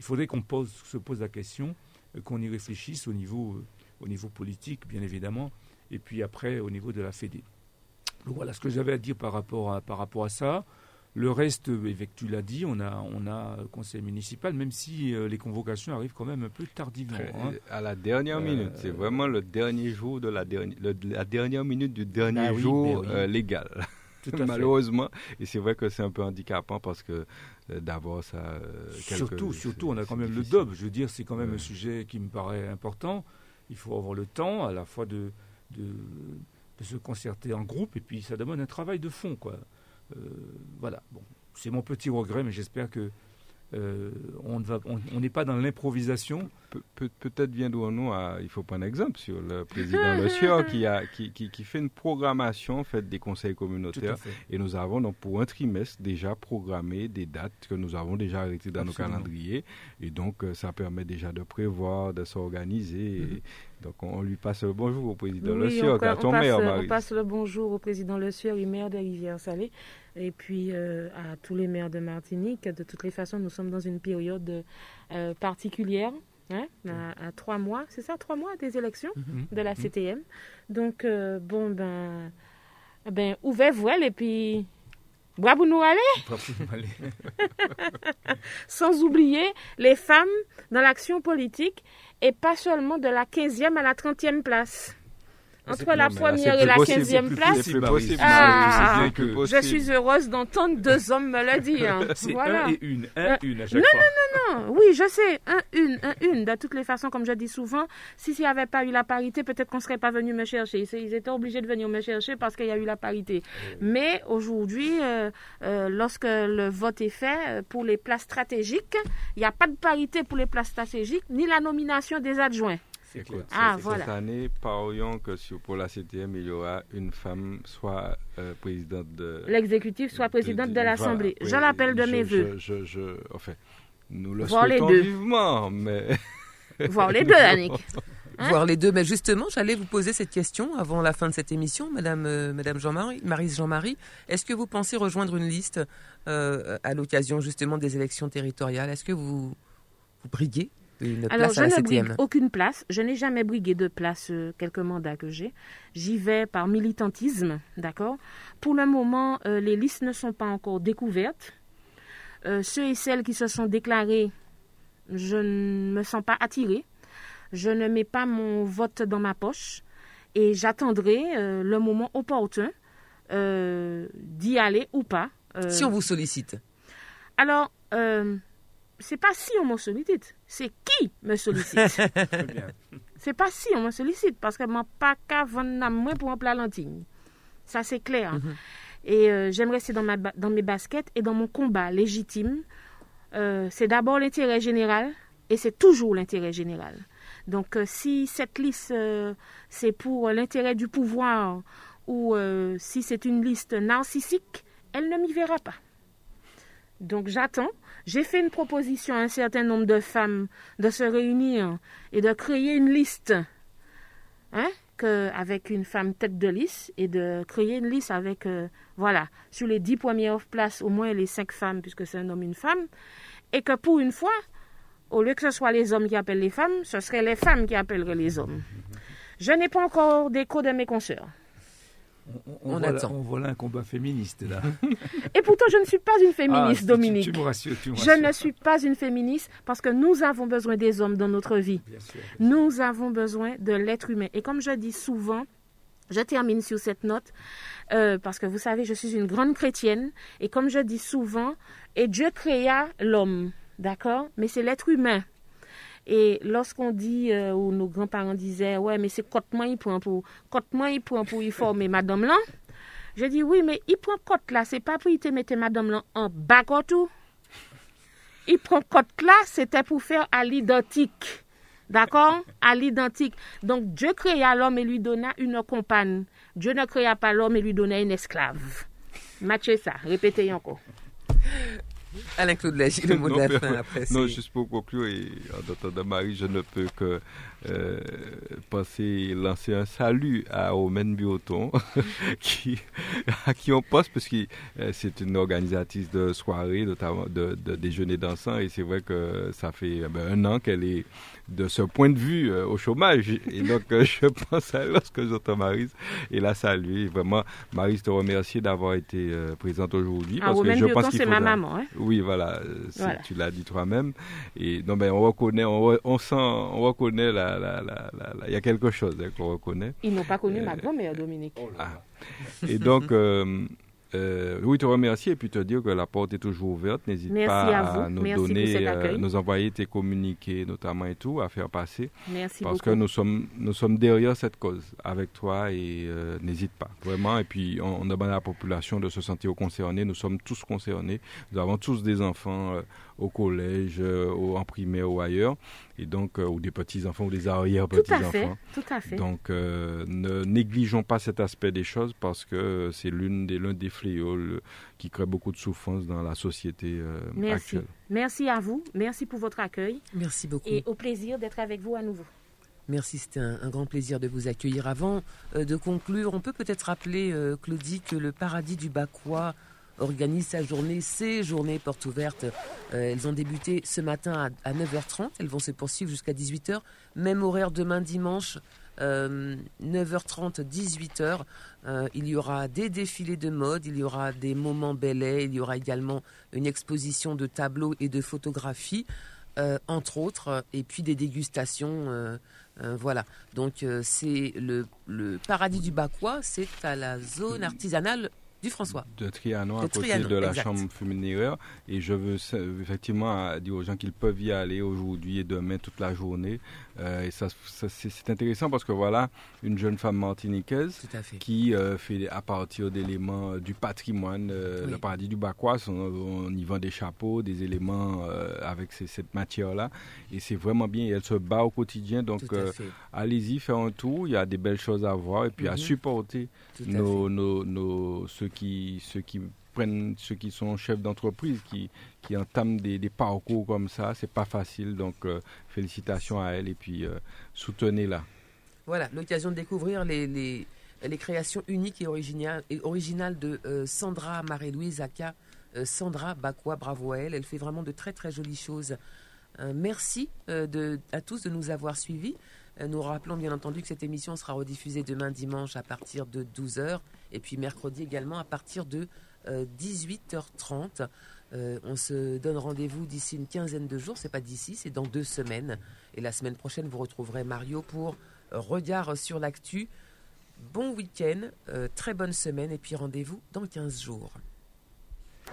faudrait qu'on se pose la question, euh, qu'on y réfléchisse au niveau, au niveau politique, bien évidemment, et puis après au niveau de la Fédé. Voilà ce que j'avais à dire par rapport à ça. Le reste, tu l'as dit, on a, on a conseil municipal, même si euh, les convocations arrivent quand même un peu tardivement. Hein. À la dernière minute, c'est euh, vraiment le dernier jour de la, dernière, la dernière minute du dernier ah jour ben euh, légal. [LAUGHS] Malheureusement, et c'est vrai que c'est un peu handicapant parce que d'avoir ça. surtout, surtout, on a quand même le DOB. Je veux dire, c'est quand même un sujet qui me paraît important. Il faut avoir le temps à la fois de, de, de se concerter en groupe et puis ça demande un travail de fond, quoi. Euh, voilà, bon, c'est mon petit regret, mais j'espère que euh, on n'est pas dans l'improvisation. peut-être viendrons-nous à, il faut prendre un exemple sur le président Le Sieur qui, a, qui, qui, fait une programmation faite des conseils communautaires. Et nous avons donc pour un trimestre déjà programmé des dates que nous avons déjà arrêtées dans nos calendriers. Et donc euh, ça permet déjà de prévoir, de s'organiser. Donc on, lui passe le bonjour au président Le Sieur, à ton maire, On passe le bonjour au président Le Sieur, maire des Rivières-Salées et puis euh, à tous les maires de Martinique. De toutes les façons, nous sommes dans une période euh, particulière Hein, à, trois mois, c'est ça, trois mois des élections Mhm. de la CTM. Donc, euh, bon, ben, ben ouvrez voile et puis, bravo nous aller, [LAUGHS] sans oublier les femmes dans l'action politique et pas seulement de la 15e à la 30e place. Entre la non, là, première et la plus possible, 15e c'est plus place, possible, Ah, je suis heureuse d'entendre deux hommes me le dire. [LAUGHS] C'est voilà. un et une, un, Euh, une à chaque fois. Non, oui, je sais, un, une, un, une. De toutes les façons, comme je dis souvent, si s'il n'y avait pas eu la parité, peut-être qu'on ne serait pas venu me chercher. Ils étaient obligés de venir me chercher parce qu'il y a eu la parité. Mais aujourd'hui, euh, euh, lorsque le vote est fait pour les places stratégiques, il n'y a pas de parité pour les places stratégiques, ni la nomination des adjoints. C'est clair. Écoute, Ah, cette- voilà. cette année, parions que sur, pour la CTM, il y aura une femme, soit euh, présidente de... L'exécutif soit présidente de, l'Assemblée. oui, je l'appelle de je- mes voeux. Je, je, enfin, nous le Voir les souhaitons deux. vivement, mais... [LAUGHS] Voir les deux, Annick. [LAUGHS] Hein Voir les deux. Mais justement, j'allais vous poser cette question avant la fin de cette émission, Madame, euh, Madame Jean-Marie, Marise Jean-Marie. Est-ce que vous pensez rejoindre une liste euh, à l'occasion justement des élections territoriales? Est-ce que vous, vous briguez? Une Alors, place je la ne brigue aucune place. Je n'ai jamais brigué de place, euh, quelques mandats que j'ai. J'y vais par militantisme, d'accord? Pour le moment, euh, les listes ne sont pas encore découvertes. Euh, ceux et celles qui se sont déclarés, je ne me sens pas attirée. Je ne mets pas mon vote dans ma poche et j'attendrai le moment opportun d'y aller ou pas. Si on vous sollicite. Alors, euh, c'est pas si on me sollicite, c'est qui me sollicite? [LAUGHS] C'est pas si on me sollicite, parce que je pas qu'à vendre à moi pour un plat lentille. Ça, c'est clair. Mhm. Et euh, j'aime rester dans, ma ba- dans mes baskets et dans mon combat légitime. Euh, c'est d'abord l'intérêt général et c'est toujours l'intérêt général. Donc, euh, si cette liste, euh, c'est pour l'intérêt du pouvoir ou si c'est une liste narcissique, elle ne m'y verra pas. Donc, j'attends. J'ai fait une proposition à un certain nombre de femmes de se réunir et de créer une liste hein, avec une femme tête de liste et de créer une liste avec, euh, voilà, sur les dix premières places, au moins les cinq femmes, puisque c'est un homme une femme, et que pour une fois, au lieu que ce soit les hommes qui appellent les femmes, ce seraient les femmes qui appelleraient les hommes. Je n'ai pas encore d'écho de mes consoeurs. On, On là- attend. on voit là un combat féministe, là. [LAUGHS] Et pourtant, je ne suis pas une féministe, Ah, tu- Dominique. Tu, me rassures, tu me Je rassures. ne suis pas une féministe parce que nous avons besoin des hommes dans notre vie. Bien sûr. Nous avons besoin de l'être humain. Et comme je dis souvent, je termine sur cette note, euh, parce que vous savez, je suis une grande chrétienne, et comme je dis souvent, et Dieu créa l'homme, d'accord? Mais c'est l'être humain. Et lorsqu'on dit, euh, ou nos grands-parents disaient, ouais, mais c'est cote moi il prend pour, cote moi il prend pour y former madame là. Je dis, oui, mais il prend cote là, c'est pas pour y te mettre madame là en bas tout. Il prend cote là, c'était pour faire à l'identique. D'accord? À l'identique. Donc Dieu créa l'homme et lui donna une compagne. Dieu ne créa pas l'homme et lui donna une esclave. Matchez ça, répétez encore. Alain Claude Lagier, le mot de la fin après. Non, juste pour conclure, et en entendant Marie, je ne peux que euh, penser lancer un salut à Romaine Bioton, [LAUGHS] qui, à qui on pense, parce que euh, c'est une organisatrice de soirée, notamment de, de déjeuner dansant, et c'est vrai que ça fait euh, ben, un an qu'elle est de ce point de vue euh, au chômage. Et donc, euh, [LAUGHS] je pense à lorsque j'entends Marise et la saluer. Vraiment, Marise, te remercier d'avoir été euh, présente aujourd'hui. Ah, parce que Romaine je pense qu'il c'est ma maman. Hein? oui, voilà, tu l'as dit toi-même. Et non, ben, on reconnaît, on, re- on sent, on reconnaît la, la, la, il y a quelque chose hein, qu'on reconnaît. Ils n'ont pas connu ma grand-mère, Dominique. Ah. Et donc, euh, oui, te remercier et puis te dire que la porte est toujours ouverte. N'hésite pas à nous Merci donner, euh, nous envoyer tes communiqués, notamment et tout, à faire passer. Merci parce beaucoup. que nous sommes, nous sommes derrière cette cause avec toi et euh, n'hésite pas, vraiment. Et puis, on, on demande à la population de se sentir concernée. Nous sommes tous concernés. Nous avons tous des enfants euh, au collège, euh, au- en primaire ou ailleurs, et donc, euh, ou des petits-enfants ou des Tout à fait, arrière-petits-enfants. tout à fait. Donc, euh, ne négligeons pas cet aspect des choses parce que c'est l'une des, l'un des fléaux le- qui crée beaucoup de souffrance dans la société euh, Merci. actuelle. Merci à vous. Merci pour votre accueil. Merci beaucoup. Et au plaisir d'être avec vous à nouveau. Merci, c'était un, un grand plaisir de vous accueillir. Avant euh, de conclure, on peut peut-être rappeler, euh, Claudie, que le paradis du Bacois organise sa journée, ses journées portes ouvertes. elles ont débuté ce matin à, 9h30, elles vont se poursuivre jusqu'à 18h. Même horaire demain dimanche, 9h30, 18h. il y aura des défilés de mode, il y aura des moments bellets, il y aura également une exposition de tableaux et de photographies. Euh, entre autres, et puis des dégustations. Euh, euh, voilà. Donc c'est le, le, paradis du Bacois, c'est à la zone artisanale du François. De Trianon, à côté de la chambre féminine. Et je veux effectivement dire aux gens qu'ils peuvent y aller aujourd'hui et demain toute la journée. Euh, et ça, c'est intéressant parce que voilà une jeune femme martiniquaise qui euh, fait à partir d'éléments euh, du patrimoine, le paradis du Bacois, on, y vend des chapeaux, des éléments avec cette matière-là. Et c'est vraiment bien. Et elle se bat au quotidien. Donc allez-y, faire un tour. Il y a des belles choses à voir et puis à mhm. supporter nos, nos, nos, ceux, qui, ceux qui prennent, ceux qui sont chefs d'entreprise, qui, qui entament des, parcours comme ça. C'est pas facile. Donc félicitations à elle et puis euh, soutenez-la. Voilà, l'occasion de découvrir les, les, les, créations uniques et originales, de euh, Sandra Marie-Louise Aka. Euh, Sandra Bakwa, bravo à elle. Elle fait vraiment de très très jolies choses. merci à tous de nous avoir suivis. nous rappelons bien entendu que cette émission sera rediffusée demain dimanche à partir de 12h et puis mercredi également à partir de 18h30. Euh, on se donne rendez-vous d'ici une quinzaine de jours. C'est pas d'ici, c'est dans deux semaines. Et la semaine prochaine, vous retrouverez Mario pour Regard sur l'actu. Bon week-end, euh, très bonne semaine et puis rendez-vous dans 15 jours.